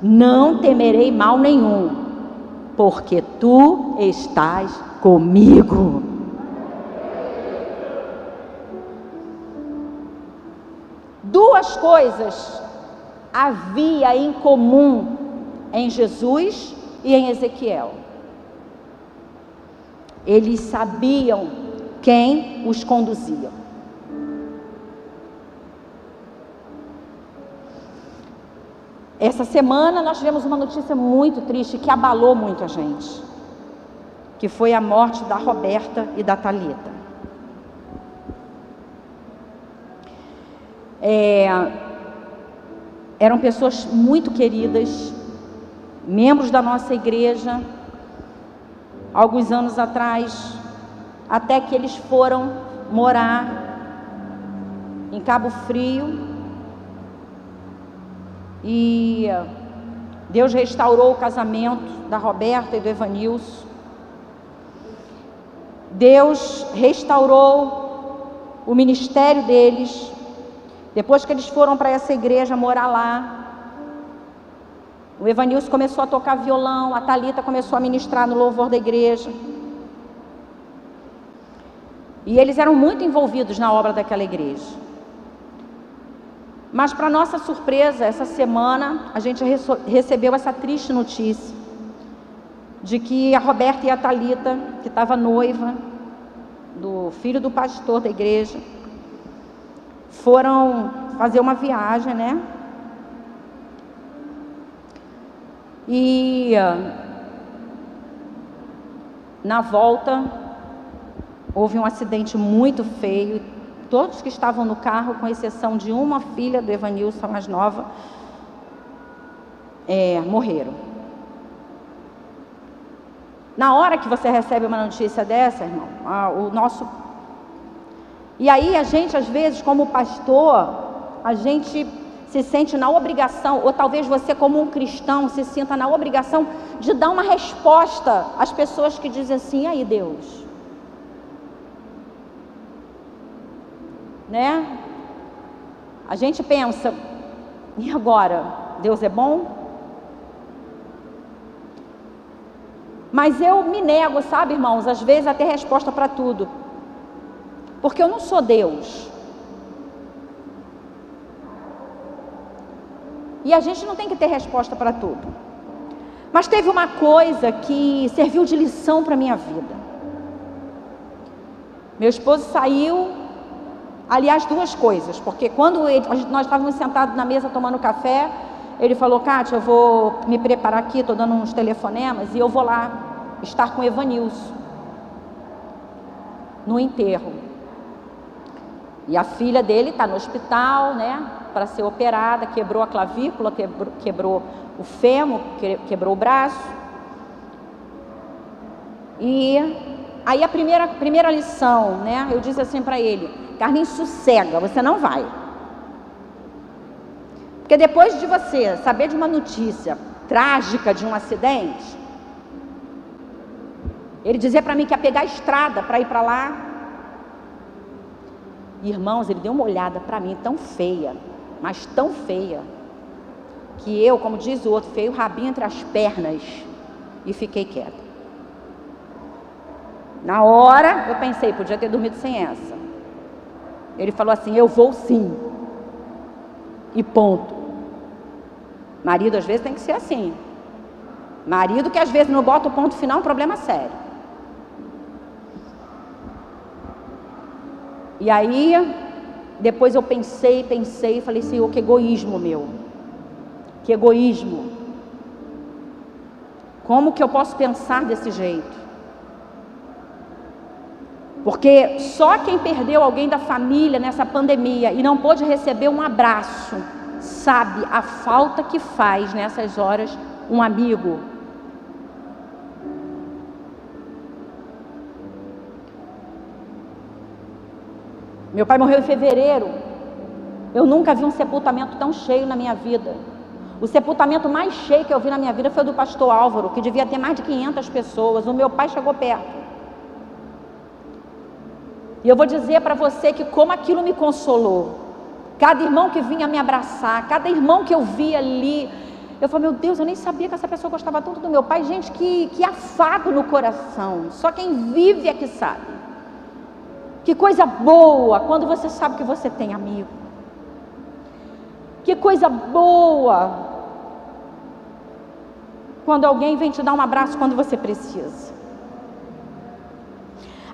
não temerei mal nenhum, porque tu estás comigo. Duas coisas havia em comum em Jesus e em Ezequiel. Eles sabiam quem os conduzia. Essa semana nós tivemos uma notícia muito triste que abalou muito a gente, que foi a morte da Roberta e da Talita. É, eram pessoas muito queridas, membros da nossa igreja, alguns anos atrás, até que eles foram morar em Cabo Frio e Deus restaurou o casamento da Roberta e do Evanilson. Deus restaurou o ministério deles. Depois que eles foram para essa igreja morar lá, o Evanilson começou a tocar violão, a Talita começou a ministrar no louvor da igreja. E eles eram muito envolvidos na obra daquela igreja. Mas para nossa surpresa, essa semana a gente recebeu essa triste notícia de que a Roberta e a Talita, que estava noiva do filho do pastor da igreja, foram fazer uma viagem, né? E na volta houve um acidente muito feio. Todos que estavam no carro, com exceção de uma filha do Evanilson, mais nova, é, morreram. Na hora que você recebe uma notícia dessa, irmão, o nosso e aí a gente, às vezes, como pastor, a gente se sente na obrigação, ou talvez você, como um cristão, se sinta na obrigação de dar uma resposta às pessoas que dizem assim: aí, Deus. Né? A gente pensa, e agora? Deus é bom? Mas eu me nego, sabe, irmãos, às vezes a ter resposta para tudo. Porque eu não sou Deus. E a gente não tem que ter resposta para tudo. Mas teve uma coisa que serviu de lição para minha vida. Meu esposo saiu, aliás, duas coisas, porque quando ele, nós estávamos sentados na mesa tomando café, ele falou: Kátia, eu vou me preparar aqui, estou dando uns telefonemas e eu vou lá estar com Evanilson no enterro. E a filha dele está no hospital, né? para ser operada, quebrou a clavícula, quebrou, quebrou o fêmur, quebrou o braço. E aí a primeira, primeira lição, né? Eu disse assim para ele, Carlinhos, sossega, você não vai. Porque depois de você saber de uma notícia trágica de um acidente, ele dizia para mim que ia pegar a estrada para ir para lá. Irmãos, ele deu uma olhada para mim tão feia mas tão feia, que eu, como diz o outro, feio o rabinho entre as pernas e fiquei quieta. Na hora, eu pensei, podia ter dormido sem essa. Ele falou assim: Eu vou sim. E ponto. Marido às vezes tem que ser assim. Marido que às vezes não bota o ponto final, é um problema sério. E aí, depois eu pensei, pensei falei, Senhor, que egoísmo meu. Que egoísmo. Como que eu posso pensar desse jeito? Porque só quem perdeu alguém da família nessa pandemia e não pôde receber um abraço, sabe a falta que faz nessas horas um amigo, Meu pai morreu em fevereiro. Eu nunca vi um sepultamento tão cheio na minha vida. O sepultamento mais cheio que eu vi na minha vida foi o do pastor Álvaro, que devia ter mais de 500 pessoas. O meu pai chegou perto. E eu vou dizer para você que como aquilo me consolou. Cada irmão que vinha me abraçar, cada irmão que eu via ali, eu falei, meu Deus, eu nem sabia que essa pessoa gostava tanto do meu pai. Gente, que, que afago no coração. Só quem vive é que sabe. Que coisa boa quando você sabe que você tem amigo. Que coisa boa quando alguém vem te dar um abraço quando você precisa.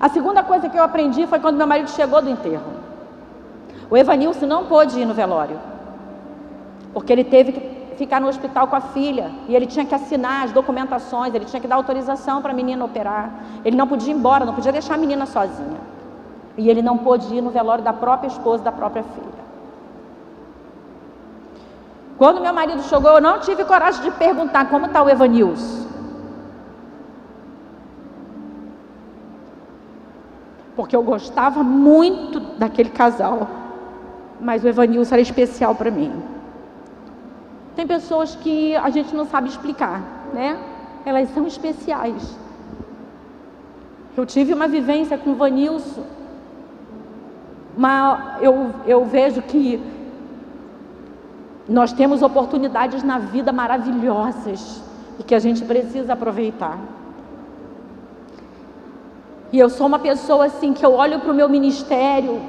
A segunda coisa que eu aprendi foi quando meu marido chegou do enterro. O Evanilson não pôde ir no velório, porque ele teve que ficar no hospital com a filha e ele tinha que assinar as documentações, ele tinha que dar autorização para a menina operar. Ele não podia ir embora, não podia deixar a menina sozinha. E ele não pôde ir no velório da própria esposa, da própria filha. Quando meu marido chegou, eu não tive coragem de perguntar como está o Evanilson. Porque eu gostava muito daquele casal. Mas o Evanilson era especial para mim. Tem pessoas que a gente não sabe explicar, né? Elas são especiais. Eu tive uma vivência com o Vanilson mas eu, eu vejo que nós temos oportunidades na vida maravilhosas e que a gente precisa aproveitar. E eu sou uma pessoa assim que eu olho para o meu ministério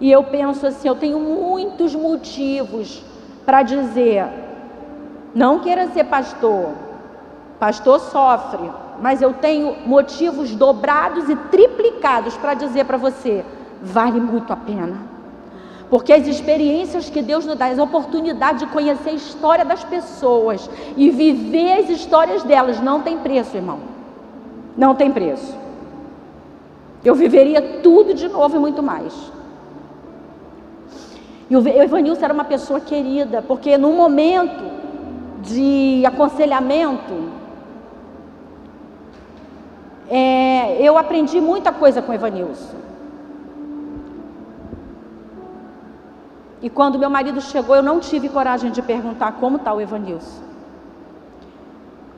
e eu penso assim, eu tenho muitos motivos para dizer, não queira ser pastor, pastor sofre, mas eu tenho motivos dobrados e triplicados para dizer para você, vale muito a pena. Porque as experiências que Deus nos dá, as oportunidades de conhecer a história das pessoas e viver as histórias delas, não tem preço, irmão. Não tem preço. Eu viveria tudo de novo e muito mais. E o Evanilson era uma pessoa querida, porque num momento de aconselhamento, é, eu aprendi muita coisa com o Evanilson. E quando meu marido chegou, eu não tive coragem de perguntar como está o Evanilson.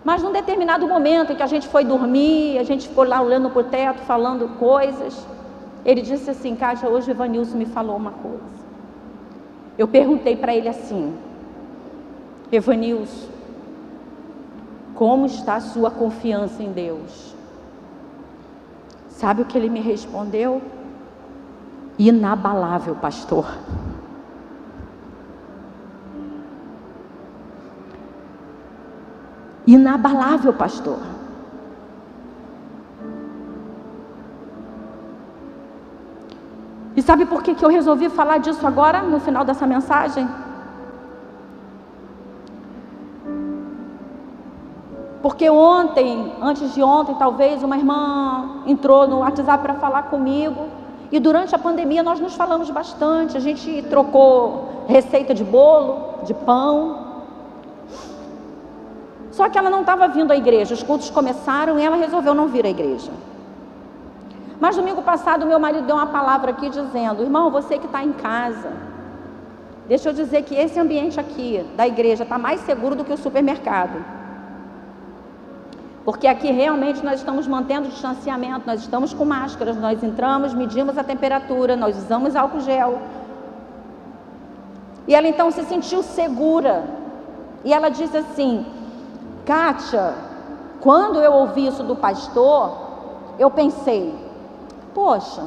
Mas num determinado momento em que a gente foi dormir, a gente ficou lá olhando para o teto, falando coisas, ele disse assim: Kátia, hoje o Evanilson me falou uma coisa. Eu perguntei para ele assim: Evanilson, como está a sua confiança em Deus? Sabe o que ele me respondeu? Inabalável, pastor. Inabalável, pastor. E sabe por que, que eu resolvi falar disso agora, no final dessa mensagem? Porque ontem, antes de ontem, talvez, uma irmã entrou no WhatsApp para falar comigo. E durante a pandemia nós nos falamos bastante. A gente trocou receita de bolo, de pão. Só que ela não estava vindo à igreja. Os cultos começaram e ela resolveu não vir à igreja. Mas domingo passado, meu marido deu uma palavra aqui dizendo: Irmão, você que está em casa, deixa eu dizer que esse ambiente aqui da igreja está mais seguro do que o supermercado. Porque aqui realmente nós estamos mantendo o distanciamento, nós estamos com máscaras, nós entramos, medimos a temperatura, nós usamos álcool gel. E ela então se sentiu segura. E ela disse assim: Kátia, quando eu ouvi isso do pastor, eu pensei, poxa,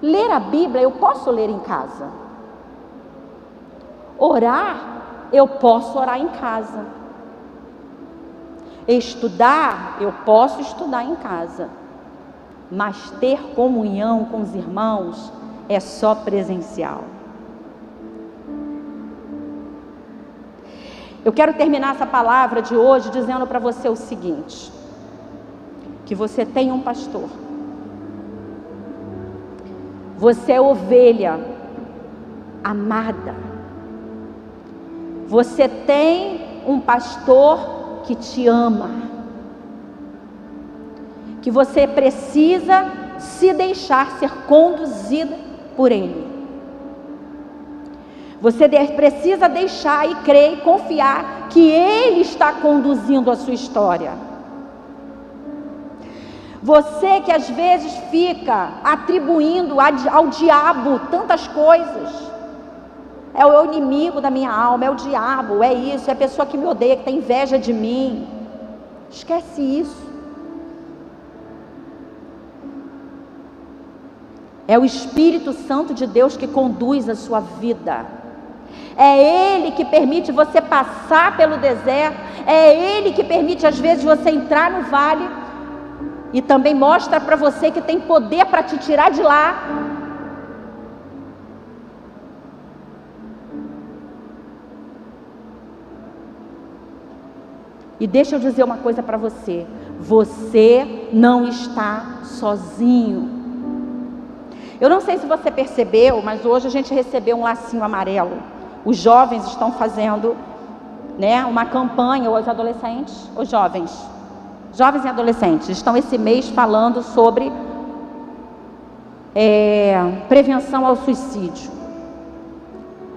ler a Bíblia eu posso ler em casa. Orar, eu posso orar em casa. Estudar, eu posso estudar em casa, mas ter comunhão com os irmãos é só presencial. Eu quero terminar essa palavra de hoje dizendo para você o seguinte: que você tem um pastor, você é ovelha amada, você tem um pastor que te ama, que você precisa se deixar ser conduzida por Ele. Você precisa deixar e crer e confiar que Ele está conduzindo a sua história. Você que às vezes fica atribuindo ao diabo tantas coisas, é o inimigo da minha alma, é o diabo, é isso, é a pessoa que me odeia, que tem inveja de mim. Esquece isso. É o Espírito Santo de Deus que conduz a sua vida. É Ele que permite você passar pelo deserto. É Ele que permite, às vezes, você entrar no vale. E também mostra para você que tem poder para te tirar de lá. E deixa eu dizer uma coisa para você: você não está sozinho. Eu não sei se você percebeu, mas hoje a gente recebeu um lacinho amarelo. Os jovens estão fazendo né, uma campanha, os adolescentes, os jovens, jovens e adolescentes, estão esse mês falando sobre é, prevenção ao suicídio.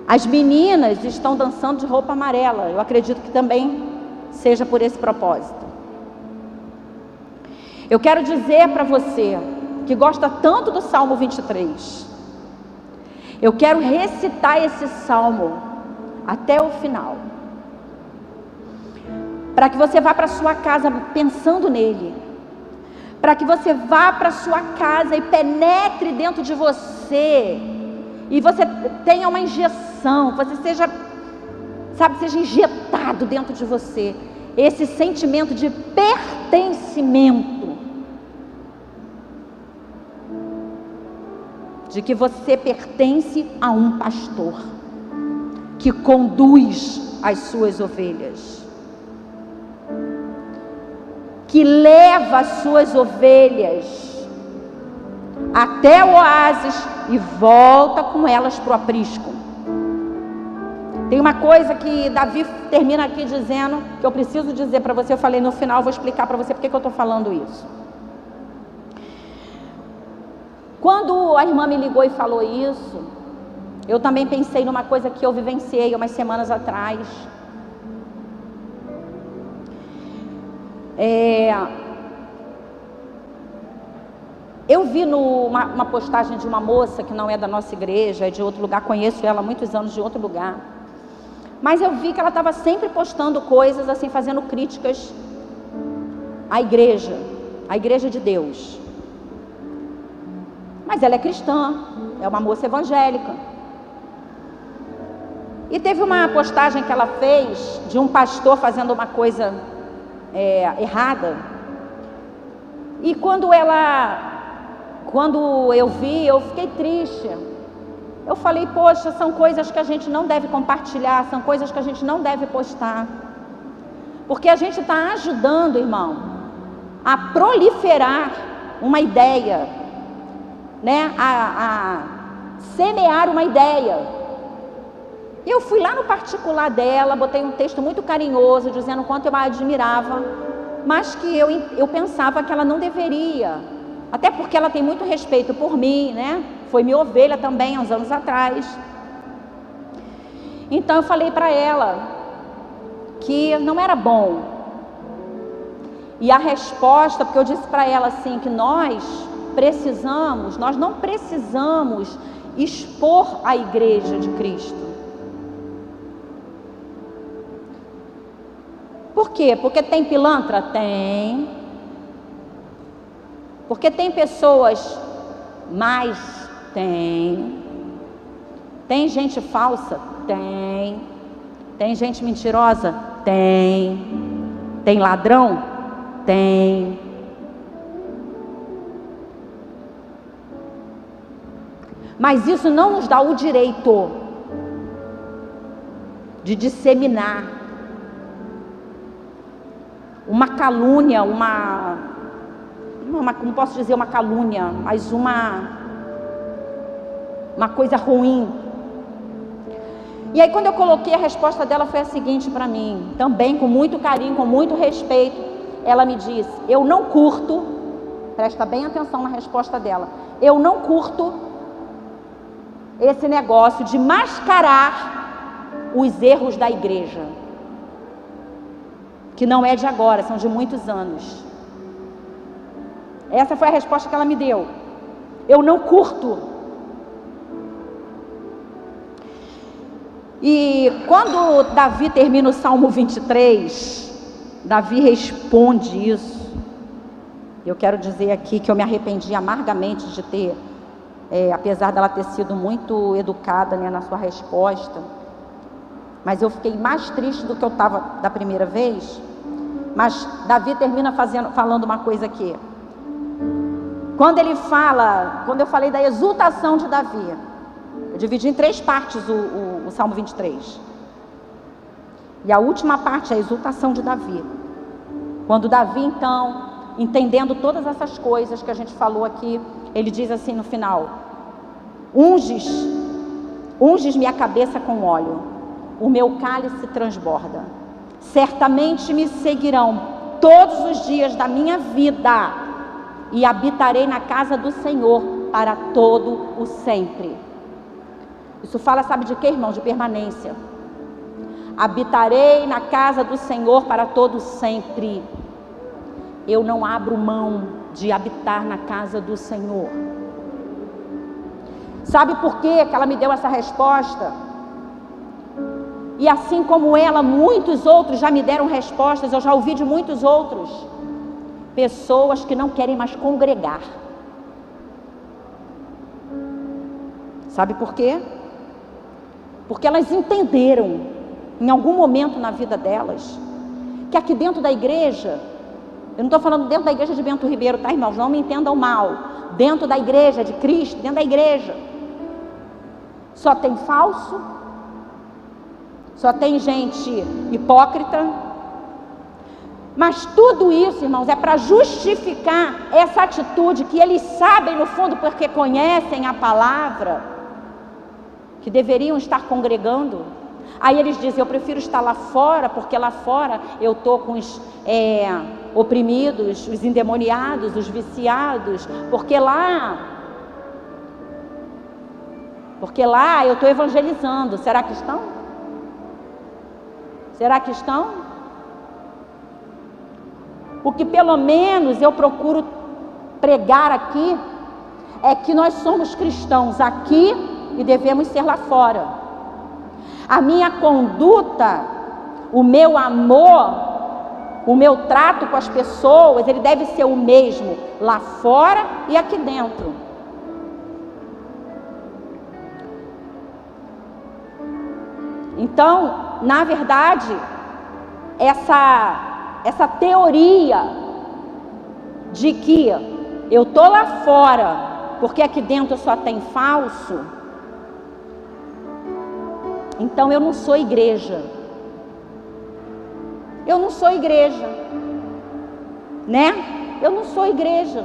As meninas estão dançando de roupa amarela. Eu acredito que também seja por esse propósito. Eu quero dizer para você que gosta tanto do Salmo 23, eu quero recitar esse salmo até o final. Para que você vá para sua casa pensando nele. Para que você vá para sua casa e penetre dentro de você. E você tenha uma injeção, você seja sabe, seja injetado dentro de você esse sentimento de pertencimento. De que você pertence a um pastor que conduz as suas ovelhas, que leva as suas ovelhas até o oásis e volta com elas para o aprisco. Tem uma coisa que Davi termina aqui dizendo, que eu preciso dizer para você, eu falei no final, vou explicar para você porque que eu estou falando isso. Quando a irmã me ligou e falou isso, Eu também pensei numa coisa que eu vivenciei umas semanas atrás. É, eu vi numa uma postagem de uma moça que não é da nossa igreja, é de outro lugar, conheço ela há muitos anos de outro lugar. Mas eu vi que ela estava sempre postando coisas assim, fazendo críticas à igreja, à igreja de Deus. Mas ela é cristã, é uma moça evangélica. E teve uma postagem que ela fez de um pastor fazendo uma coisa é, errada. E quando ela, quando eu vi, eu fiquei triste. Eu falei, poxa, são coisas que a gente não deve compartilhar, são coisas que a gente não deve postar. Porque a gente está ajudando, irmão, a proliferar uma ideia, né? A, a semear uma ideia. Eu fui lá no particular dela, botei um texto muito carinhoso, dizendo quanto eu a admirava, mas que eu, eu pensava que ela não deveria, até porque ela tem muito respeito por mim, né? Foi minha ovelha também, há uns anos atrás. Então eu falei para ela que não era bom. E a resposta, porque eu disse para ela assim, que nós precisamos, nós não precisamos expor a igreja de Cristo. Por quê? Porque tem pilantra? Tem. Porque tem pessoas mais? Tem. Tem gente falsa? Tem. Tem gente mentirosa? Tem. Tem ladrão? Tem. Mas isso não nos dá o direito de disseminar uma calúnia, uma, uma não posso dizer uma calúnia, mas uma uma coisa ruim. E aí quando eu coloquei a resposta dela foi a seguinte para mim, também com muito carinho, com muito respeito, ela me disse: "Eu não curto, presta bem atenção na resposta dela. Eu não curto esse negócio de mascarar os erros da igreja que não é de agora, são de muitos anos. Essa foi a resposta que ela me deu. Eu não curto. E quando Davi termina o Salmo 23, Davi responde isso. Eu quero dizer aqui que eu me arrependi amargamente de ter, é, apesar dela ter sido muito educada né, na sua resposta, mas eu fiquei mais triste do que eu estava da primeira vez, mas Davi termina fazendo, falando uma coisa aqui. Quando ele fala, quando eu falei da exultação de Davi, eu dividi em três partes o, o, o Salmo 23. E a última parte é a exultação de Davi. Quando Davi, então, entendendo todas essas coisas que a gente falou aqui, ele diz assim no final: Unges, unges minha cabeça com óleo, o meu cálice transborda certamente me seguirão todos os dias da minha vida e habitarei na casa do Senhor para todo o sempre. Isso fala, sabe de quê, irmão? De permanência. Habitarei na casa do Senhor para todo sempre. Eu não abro mão de habitar na casa do Senhor. Sabe por que ela me deu essa resposta? E assim como ela, muitos outros já me deram respostas, eu já ouvi de muitos outros. Pessoas que não querem mais congregar. Sabe por quê? Porque elas entenderam, em algum momento na vida delas, que aqui dentro da igreja, eu não estou falando dentro da igreja de Bento Ribeiro, tá, irmãos? Não me entendam mal. Dentro da igreja de Cristo, dentro da igreja, só tem falso, só tem gente hipócrita. Mas tudo isso, irmãos, é para justificar essa atitude que eles sabem no fundo, porque conhecem a palavra, que deveriam estar congregando. Aí eles dizem: Eu prefiro estar lá fora, porque lá fora eu estou com os é, oprimidos, os endemoniados, os viciados, porque lá Porque lá eu estou evangelizando. Será que estão? Será que estão? O que pelo menos eu procuro pregar aqui é que nós somos cristãos aqui e devemos ser lá fora. A minha conduta, o meu amor, o meu trato com as pessoas, ele deve ser o mesmo lá fora e aqui dentro. Então, na verdade, essa, essa teoria de que eu tô lá fora porque aqui dentro só tem falso, então eu não sou igreja. Eu não sou igreja, né? Eu não sou igreja.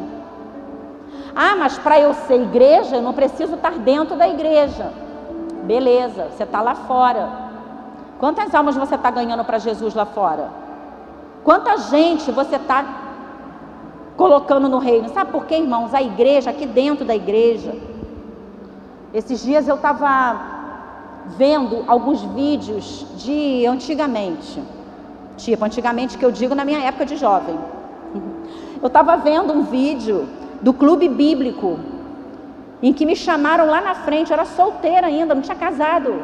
Ah, mas para eu ser igreja, eu não preciso estar dentro da igreja. Beleza, você está lá fora. Quantas almas você está ganhando para Jesus lá fora? Quanta gente você está colocando no reino? Sabe por quê, irmãos? A igreja, aqui dentro da igreja. Esses dias eu estava vendo alguns vídeos de antigamente. Tipo, antigamente que eu digo na minha época de jovem. Eu estava vendo um vídeo do clube bíblico em que me chamaram lá na frente, eu era solteira ainda, não tinha casado.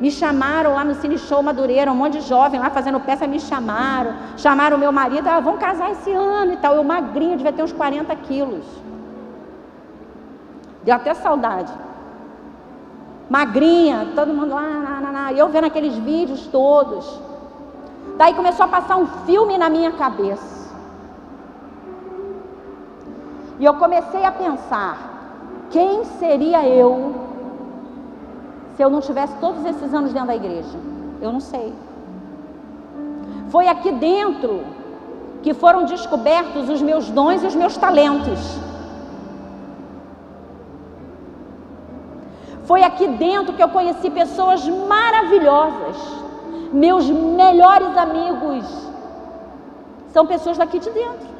Me chamaram lá no Cine Show Madureira, um monte de jovem lá fazendo peça, me chamaram. Chamaram meu marido, ah, vamos casar esse ano e tal. Eu magrinha, devia ter uns 40 quilos. Deu até saudade. Magrinha, todo mundo lá, lá, lá, lá. E eu vendo aqueles vídeos todos. Daí começou a passar um filme na minha cabeça. E eu comecei a pensar: quem seria eu se eu não tivesse todos esses anos dentro da igreja? Eu não sei. Foi aqui dentro que foram descobertos os meus dons e os meus talentos. Foi aqui dentro que eu conheci pessoas maravilhosas. Meus melhores amigos são pessoas daqui de dentro.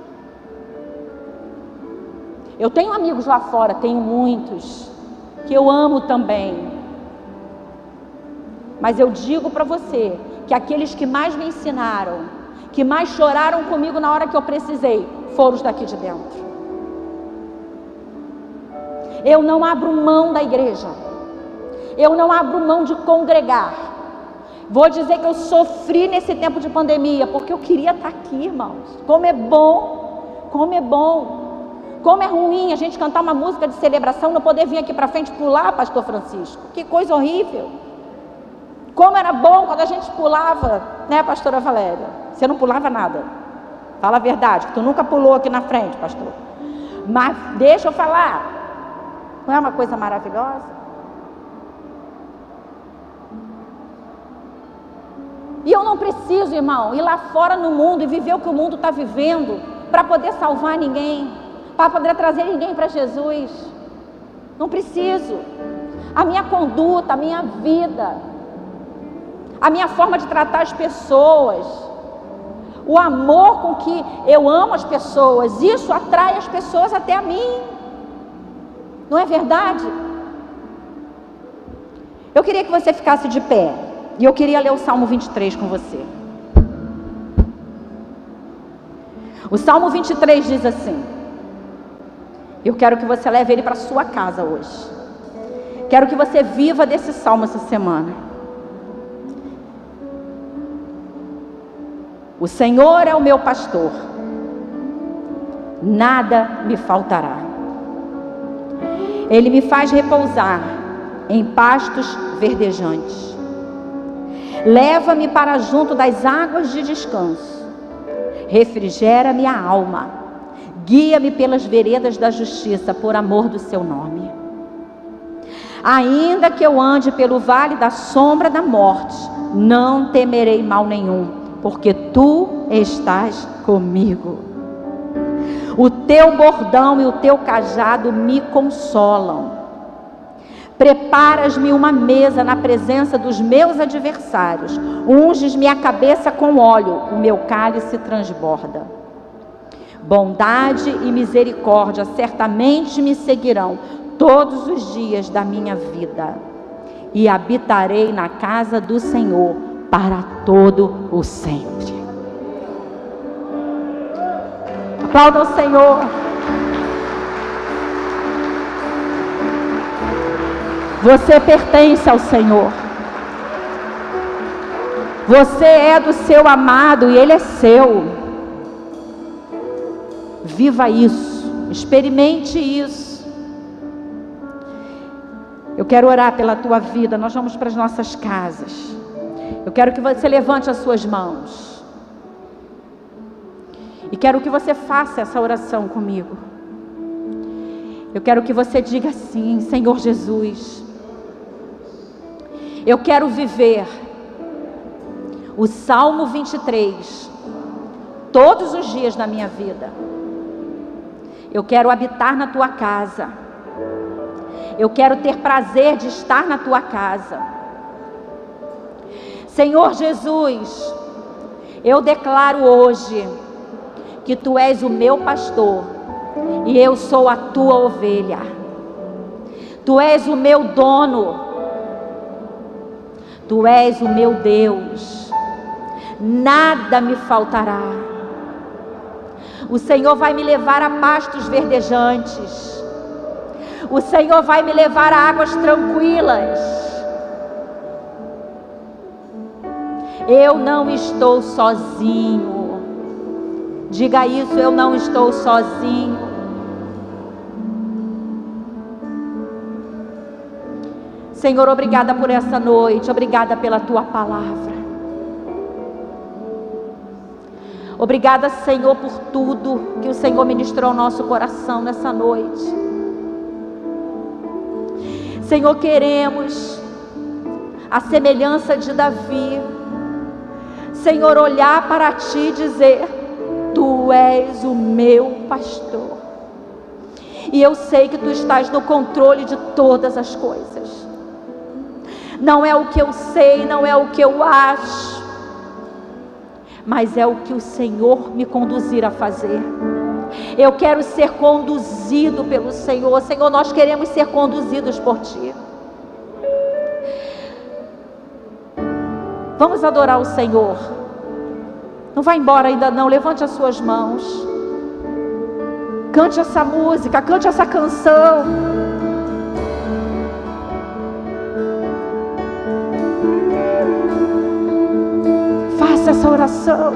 Eu tenho amigos lá fora, tenho muitos, que eu amo também. Mas eu digo para você que aqueles que mais me ensinaram, que mais choraram comigo na hora que eu precisei, foram os daqui de dentro. Eu não abro mão da igreja. Eu não abro mão de congregar. Vou dizer que eu sofri nesse tempo de pandemia, porque eu queria estar aqui, irmãos. Como é bom, como é bom. Como é ruim a gente cantar uma música de celebração, não poder vir aqui para frente pular, pastor Francisco. Que coisa horrível. Como era bom quando a gente pulava, né, pastora Valéria? Você não pulava nada. Fala a verdade, que tu nunca pulou aqui na frente, pastor. Mas deixa eu falar. Não é uma coisa maravilhosa? E eu não preciso, irmão, ir lá fora no mundo e viver o que o mundo está vivendo para poder salvar ninguém, para poder trazer ninguém para Jesus. Não preciso. A minha conduta, a minha vida, a minha forma de tratar as pessoas, o amor com que eu amo as pessoas, isso atrai as pessoas até a mim. Não é verdade? Eu queria que você ficasse de pé. E eu queria ler o Salmo 23 com você. O Salmo 23 diz assim: Eu quero que você leve ele para sua casa hoje. Quero que você viva desse salmo essa semana. O Senhor é o meu pastor, nada me faltará. Ele me faz repousar em pastos verdejantes. Leva-me para junto das águas de descanso. Refrigera minha alma. Guia-me pelas veredas da justiça por amor do seu nome. Ainda que eu ande pelo vale da sombra da morte, não temerei mal nenhum porque tu estás comigo. O teu bordão e o teu cajado me consolam. Preparas-me uma mesa na presença dos meus adversários. Unges-me a cabeça com óleo, o meu cálice transborda. Bondade e misericórdia certamente me seguirão todos os dias da minha vida e habitarei na casa do Senhor para todo o sempre. Aplauda o Senhor. Você pertence ao Senhor. Você é do seu amado e ele é seu. Viva isso, experimente isso. Eu quero orar pela tua vida. Nós vamos para as nossas casas. Eu quero que você levante as suas mãos. E quero que você faça essa oração comigo. Eu quero que você diga assim: Senhor Jesus, eu quero viver o Salmo 23 todos os dias da minha vida. Eu quero habitar na tua casa. Eu quero ter prazer de estar na tua casa. Senhor Jesus, eu declaro hoje que tu és o meu pastor e eu sou a tua ovelha. Tu és o meu dono. Tu és o meu Deus. Nada me faltará. O Senhor vai me levar a pastos verdejantes. O Senhor vai me levar a águas tranquilas. Eu não estou sozinho. Diga isso, eu não estou sozinho. Senhor, obrigada por essa noite, obrigada pela tua palavra. Obrigada, Senhor, por tudo que o Senhor ministrou ao nosso coração nessa noite. Senhor, queremos a semelhança de Davi. Senhor, olhar para ti e dizer: Tu és o meu pastor. E eu sei que tu estás no controle de todas as coisas. Não é o que eu sei, não é o que eu acho, mas é o que o Senhor me conduzir a fazer. Eu quero ser conduzido pelo Senhor. Senhor, nós queremos ser conduzidos por Ti. Vamos adorar o Senhor. Não vá embora ainda não. Levante as suas mãos. Cante essa música, cante essa canção. Essa oração.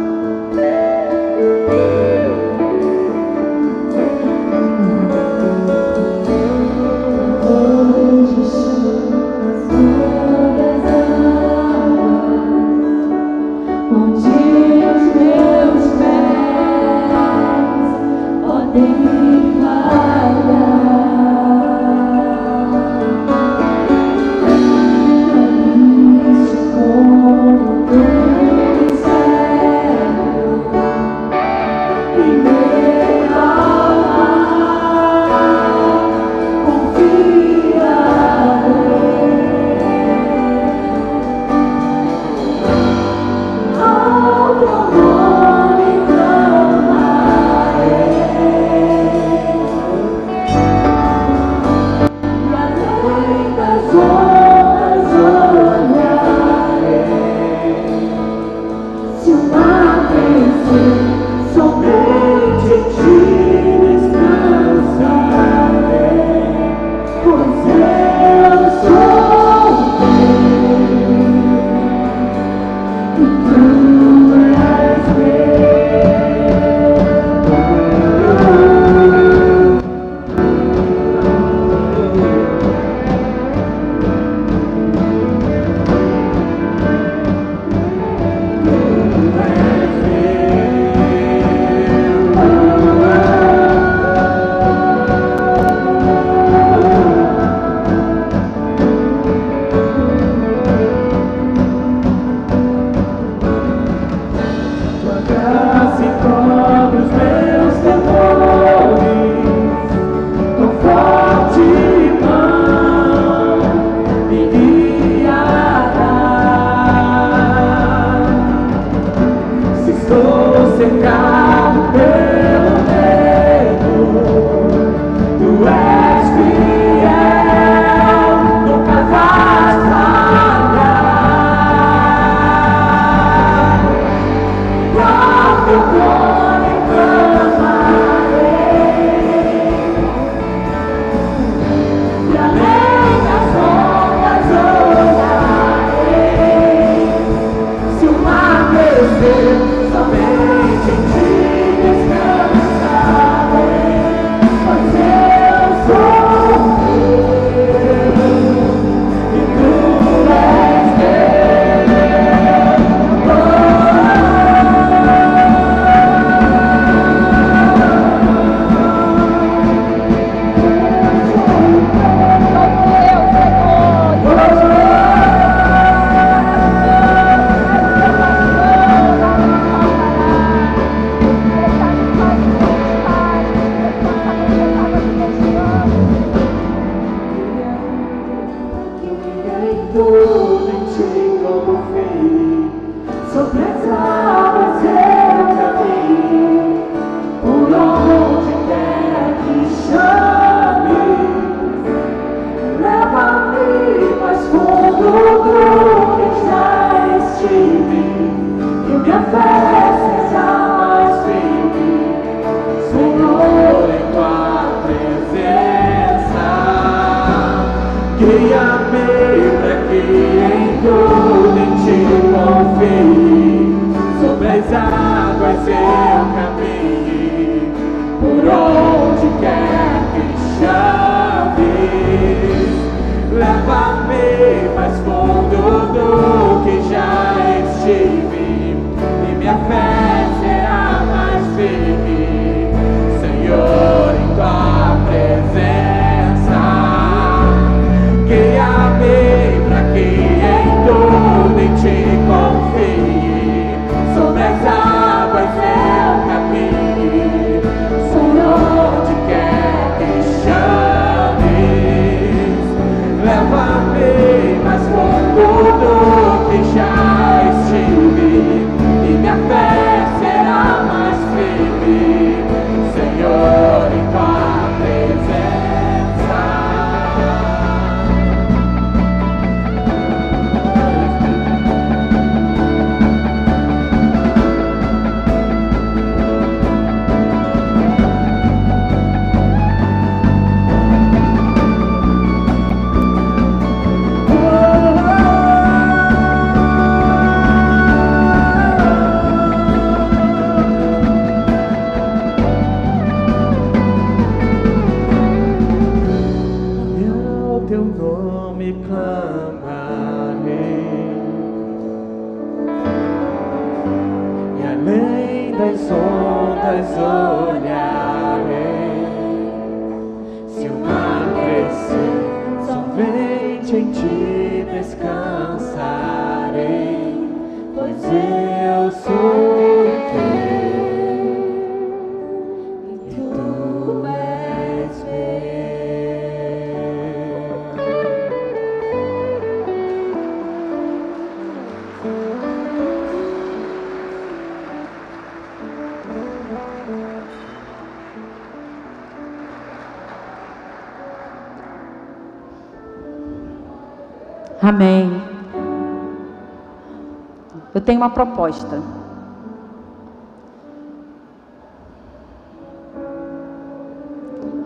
Tenho uma proposta.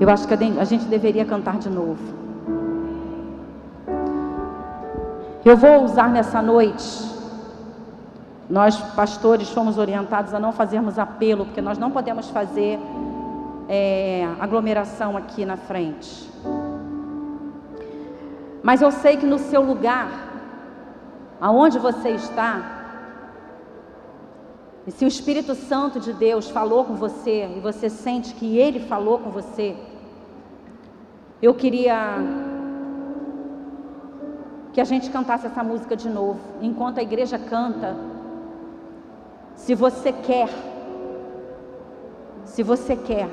Eu acho que a gente deveria cantar de novo. Eu vou usar nessa noite. Nós, pastores, fomos orientados a não fazermos apelo, porque nós não podemos fazer é, aglomeração aqui na frente. Mas eu sei que no seu lugar, aonde você está, e se o Espírito Santo de Deus falou com você e você sente que ele falou com você, eu queria que a gente cantasse essa música de novo. Enquanto a igreja canta, se você quer, se você quer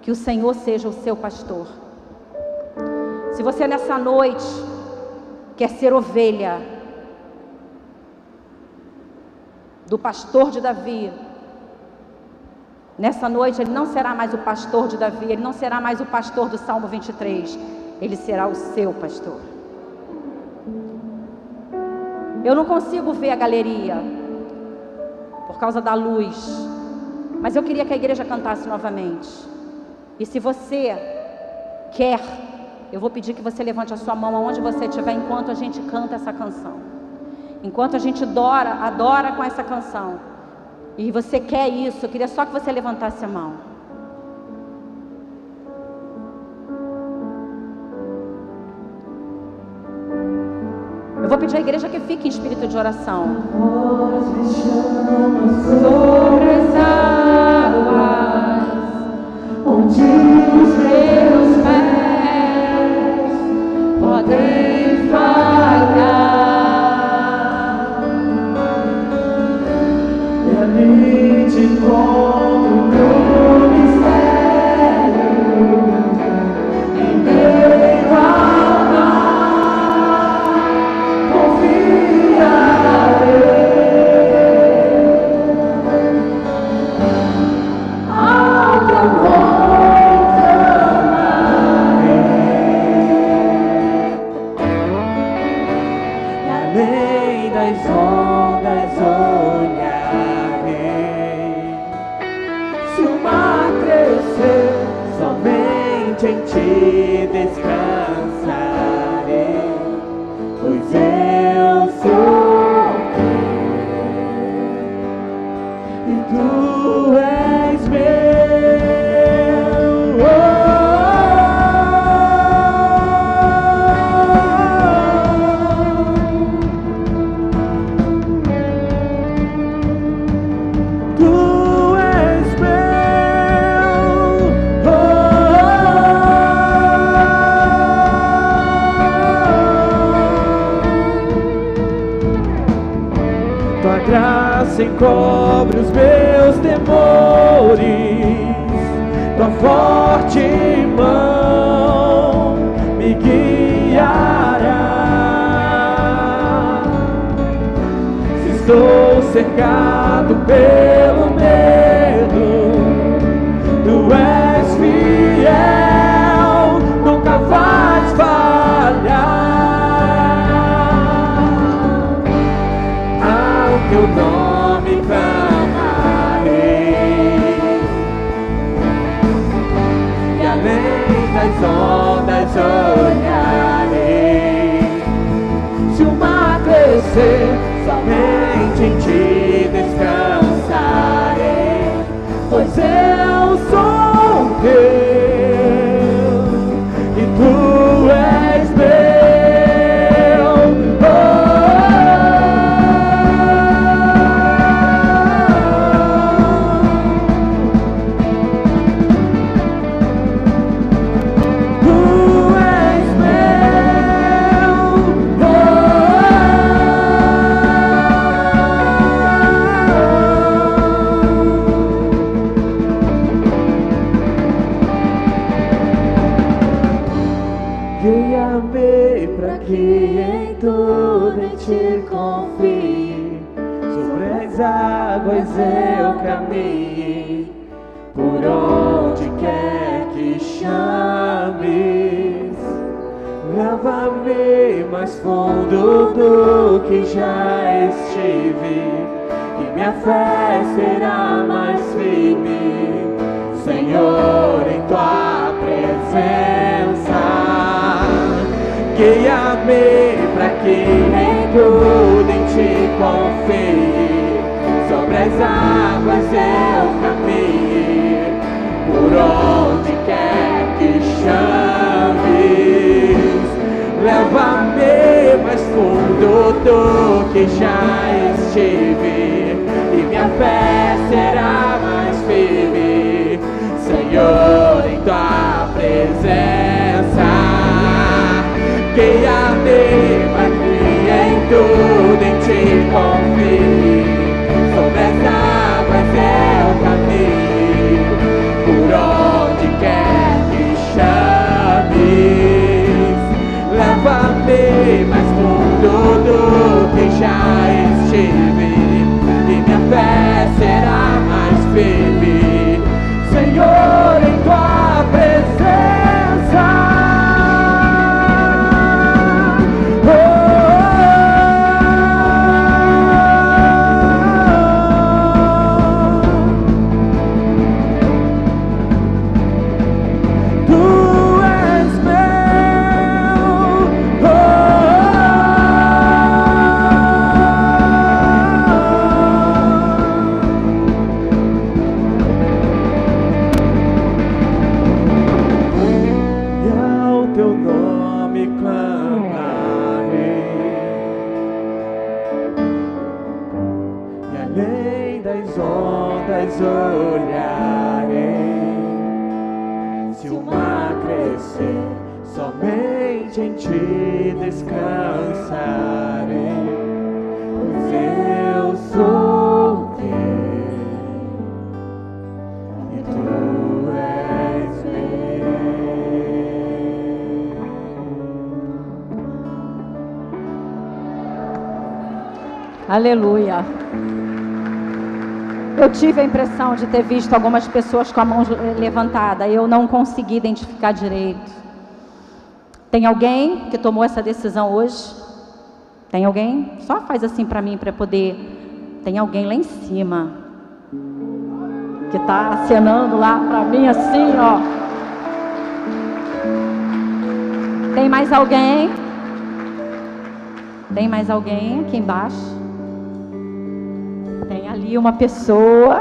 que o Senhor seja o seu pastor, se você nessa noite quer ser ovelha do pastor de Davi, nessa noite ele não será mais o pastor de Davi, ele não será mais o pastor do Salmo 23, ele será o seu pastor. Eu não consigo ver a galeria por causa da luz, mas eu queria que a igreja cantasse novamente. E se você quer eu vou pedir que você levante a sua mão aonde você estiver enquanto a gente canta essa canção. Enquanto a gente adora, adora com essa canção. E você quer isso, eu queria só que você levantasse a mão. Eu vou pedir à igreja que fique em espírito de oração. sobre as águas, onde os meus do que já estive, e minha fé será mais firme. Senhor, em tua presença. Guia-me que em tudo em ti confie. Do somente em ti descansarei, pois eu sou teu e tu és meu. Aleluia. Eu tive a impressão de ter visto algumas pessoas com a mão levantada. Eu não consegui identificar direito. Tem alguém que tomou essa decisão hoje? Tem alguém? Só faz assim para mim para poder. Tem alguém lá em cima que está acenando lá para mim assim, ó. Tem mais alguém? Tem mais alguém aqui embaixo? Tem ali uma pessoa.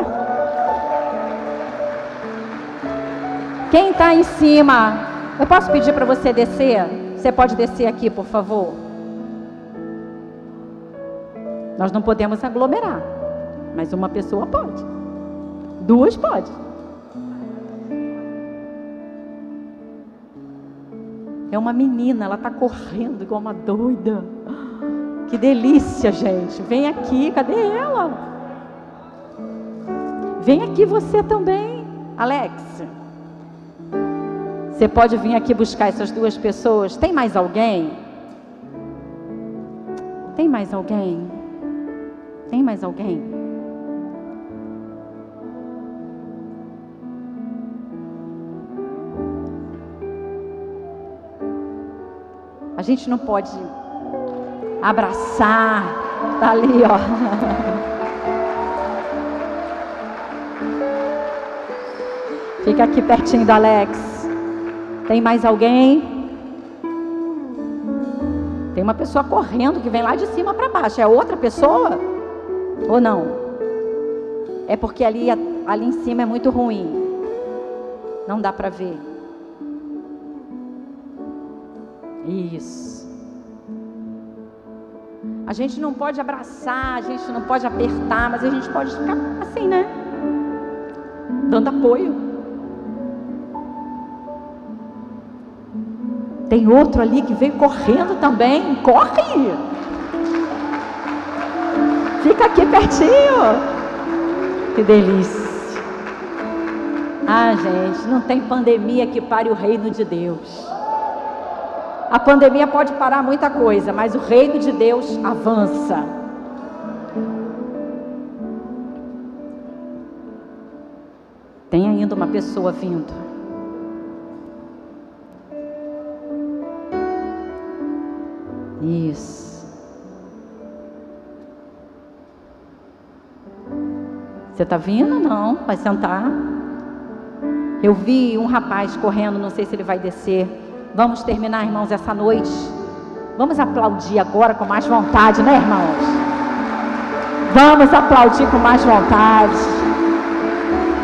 Quem está em cima? Eu posso pedir para você descer? Você pode descer aqui, por favor? Nós não podemos aglomerar, mas uma pessoa pode. Duas pode. É uma menina, ela está correndo igual uma doida. Que delícia, gente. Vem aqui, cadê ela? Vem aqui você também, Alex. Você pode vir aqui buscar essas duas pessoas. Tem mais alguém? Tem mais alguém? Tem mais alguém? A gente não pode abraçar. Tá ali, ó. Fica aqui pertinho do Alex. Tem mais alguém? Tem uma pessoa correndo que vem lá de cima para baixo. É outra pessoa? Ou não? É porque ali, ali em cima é muito ruim. Não dá para ver. Isso. A gente não pode abraçar, a gente não pode apertar, mas a gente pode ficar assim, né? Dando apoio. Tem outro ali que veio correndo também. Corre! Fica aqui pertinho. Que delícia. Ah, gente, não tem pandemia que pare o reino de Deus. A pandemia pode parar muita coisa, mas o reino de Deus avança. Tem ainda uma pessoa vindo. Isso. Você está vindo? Não, vai sentar. Eu vi um rapaz correndo, não sei se ele vai descer. Vamos terminar, irmãos, essa noite. Vamos aplaudir agora com mais vontade, né, irmãos? Vamos aplaudir com mais vontade.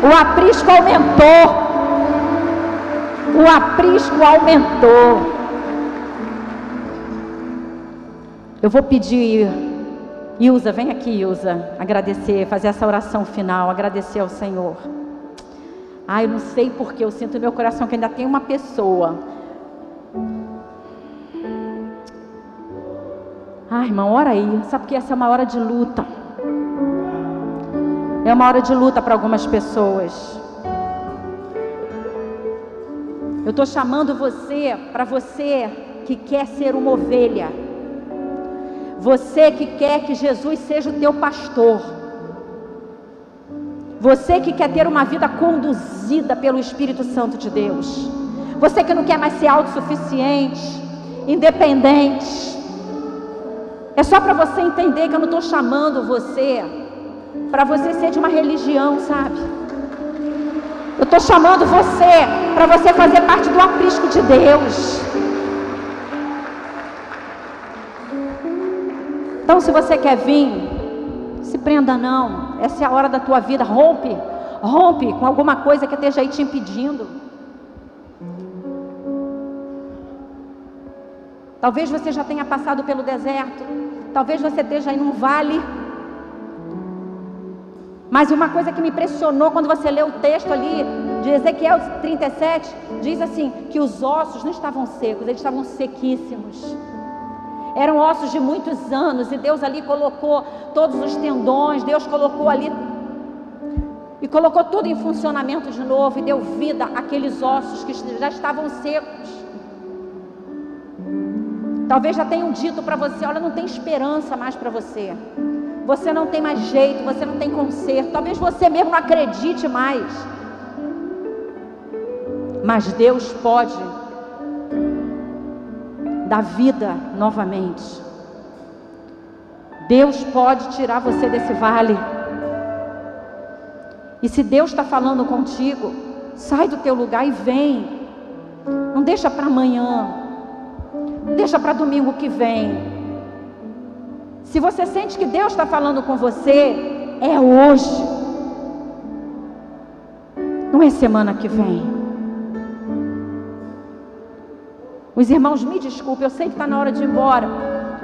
O aprisco aumentou. O aprisco aumentou. Eu vou pedir, Ilza, vem aqui, Ilza, agradecer, fazer essa oração final, agradecer ao Senhor. Ah, eu não sei porque, eu sinto no meu coração que ainda tem uma pessoa. Ah, irmão, ora aí. Sabe que essa é uma hora de luta. É uma hora de luta para algumas pessoas. Eu estou chamando você, para você que quer ser uma ovelha. Você que quer que Jesus seja o teu pastor. Você que quer ter uma vida conduzida pelo Espírito Santo de Deus. Você que não quer mais ser autossuficiente, independente. É só para você entender que eu não estou chamando você para você ser de uma religião, sabe? Eu estou chamando você para você fazer parte do aprisco de Deus. Então, se você quer vir, se prenda não. Essa é a hora da tua vida. Rompe, rompe com alguma coisa que esteja aí te impedindo. Talvez você já tenha passado pelo deserto. Talvez você esteja aí num vale. Mas uma coisa que me impressionou quando você leu o texto ali de Ezequiel 37, diz assim: que os ossos não estavam secos, eles estavam sequíssimos. Eram ossos de muitos anos e Deus ali colocou todos os tendões, Deus colocou ali e colocou tudo em funcionamento de novo e deu vida àqueles ossos que já estavam secos. Talvez já tenham dito para você: olha, não tem esperança mais para você. Você não tem mais jeito, você não tem conserto. Talvez você mesmo não acredite mais. Mas Deus pode da vida novamente. Deus pode tirar você desse vale. E se Deus está falando contigo, sai do teu lugar e vem. Não deixa para amanhã. Não deixa para domingo que vem. Se você sente que Deus está falando com você, é hoje. Não é semana que vem. Os irmãos, me desculpem, eu sei que está na hora de ir embora,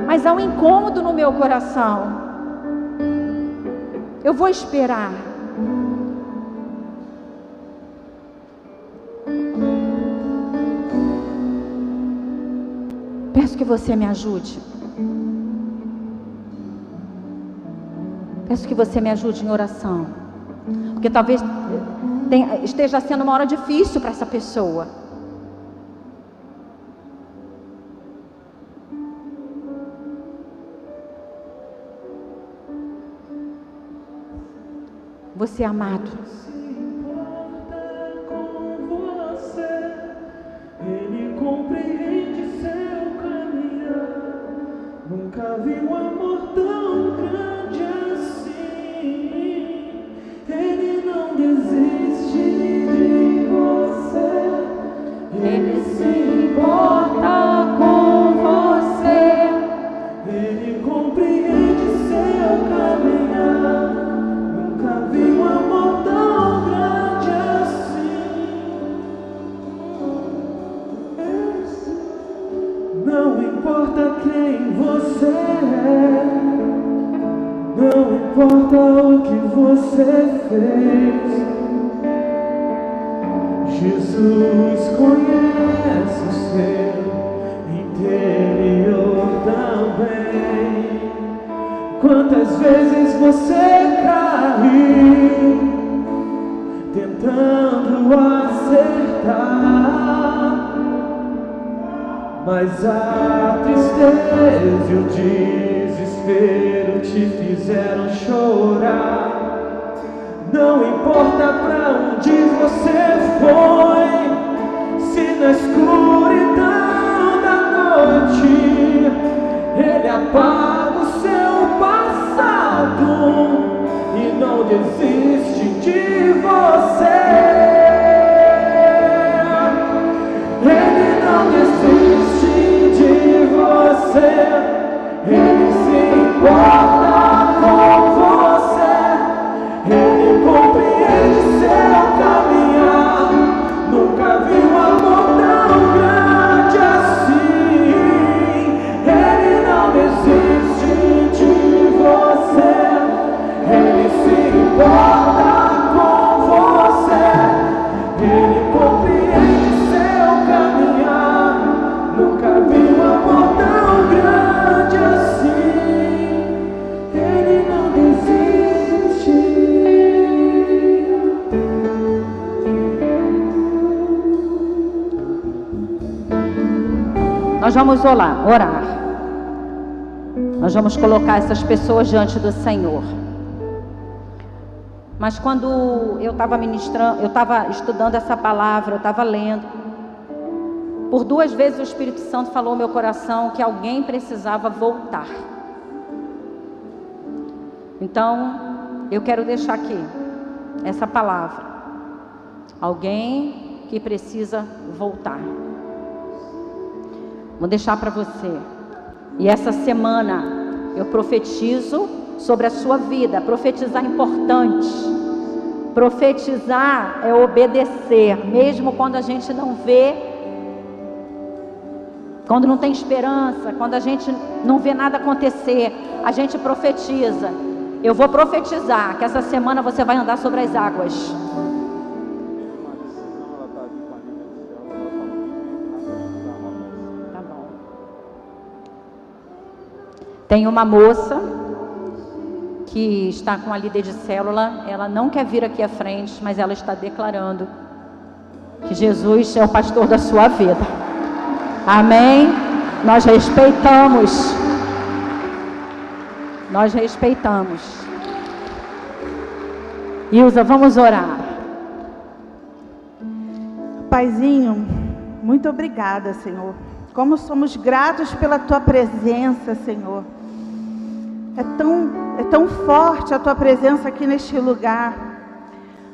mas há um incômodo no meu coração. Eu vou esperar. Peço que você me ajude. Peço que você me ajude em oração. Porque talvez esteja sendo uma hora difícil para essa pessoa. Você é amado. E o orar, orar. Nós vamos colocar essas pessoas diante do Senhor. Mas quando eu estava ministrando, eu estava estudando essa palavra, eu estava lendo. Por duas vezes o Espírito Santo falou ao meu coração que alguém precisava voltar. Então, eu quero deixar aqui essa palavra. Alguém que precisa voltar. Vou deixar para você. E essa semana eu profetizo sobre a sua vida. Profetizar é importante. Profetizar é obedecer, mesmo quando a gente não vê, quando não tem esperança, quando a gente não vê nada acontecer, a gente profetiza. Eu vou profetizar que essa semana você vai andar sobre as águas. Tem uma moça que está com a líder de célula, ela não quer vir aqui à frente, mas ela está declarando que Jesus é o pastor da sua vida. Amém? Nós respeitamos. Nós respeitamos. Ilza, vamos orar. Paizinho, muito obrigada, Senhor. Como somos gratos pela tua presença, Senhor. É tão, é tão forte a tua presença aqui neste lugar.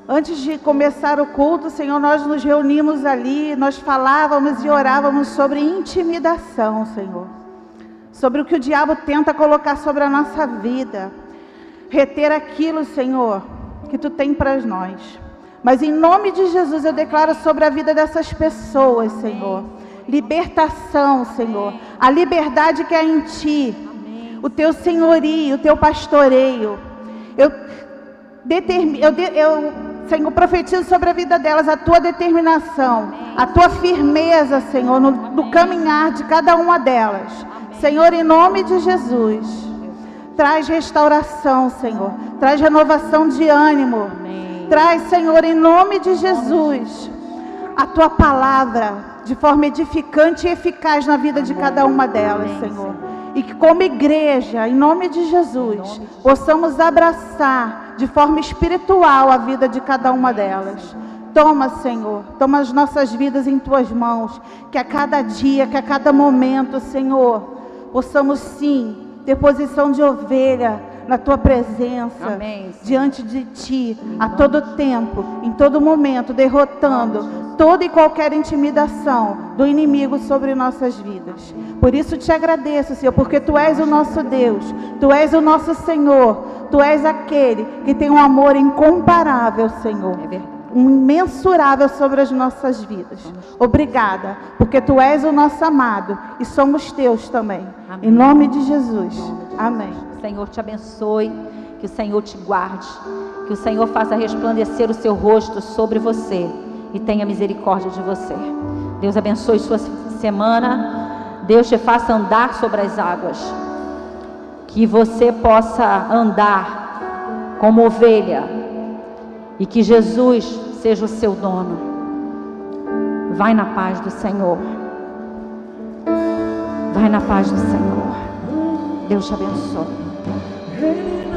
Antes de começar o culto, Senhor, nós nos reunimos ali, nós falávamos e orávamos sobre intimidação, Senhor. Sobre o que o diabo tenta colocar sobre a nossa vida. Reter aquilo, Senhor, que tu tem para nós. Mas em nome de Jesus eu declaro sobre a vida dessas pessoas, Senhor. Libertação, Senhor. A liberdade que há em ti. O teu senhorio, o teu pastoreio. Eu determino, eu, eu, Senhor, profetizo sobre a vida delas a tua determinação, a tua firmeza, Senhor, no, no caminhar de cada uma delas. Senhor, em nome de Jesus. Traz restauração, Senhor. Traz renovação de ânimo. Amém. Traz, Senhor, em nome de Jesus, a tua palavra de forma edificante e eficaz na vida de cada uma delas, Senhor. E que, como igreja, em nome de Jesus, possamos abraçar de forma espiritual a vida de cada uma delas. Toma, Senhor, toma as nossas vidas em tuas mãos, que a cada dia, que a cada momento, Senhor, possamos sim ter posição de ovelha na tua presença, Amém, diante de ti, a todo tempo, em todo momento, derrotando toda e qualquer intimidação do inimigo sobre nossas vidas. Por isso te agradeço, Senhor, porque tu és o nosso Deus, tu és o nosso Senhor, tu és aquele que tem um amor incomparável, Senhor É verdade. imensurável sobre as nossas vidas. Obrigada, porque tu és o nosso amado e somos teus também. Amém. Em nome de Jesus. Amém. Senhor te abençoe, que o Senhor te guarde, que o Senhor faça resplandecer o seu rosto sobre você e tenha misericórdia de você. Deus abençoe sua semana. Deus te faça andar sobre as águas. Que você possa andar como ovelha e que Jesus seja o seu dono. Vai na paz do Senhor. Vai na paz do Senhor. Deus te abençoe rei.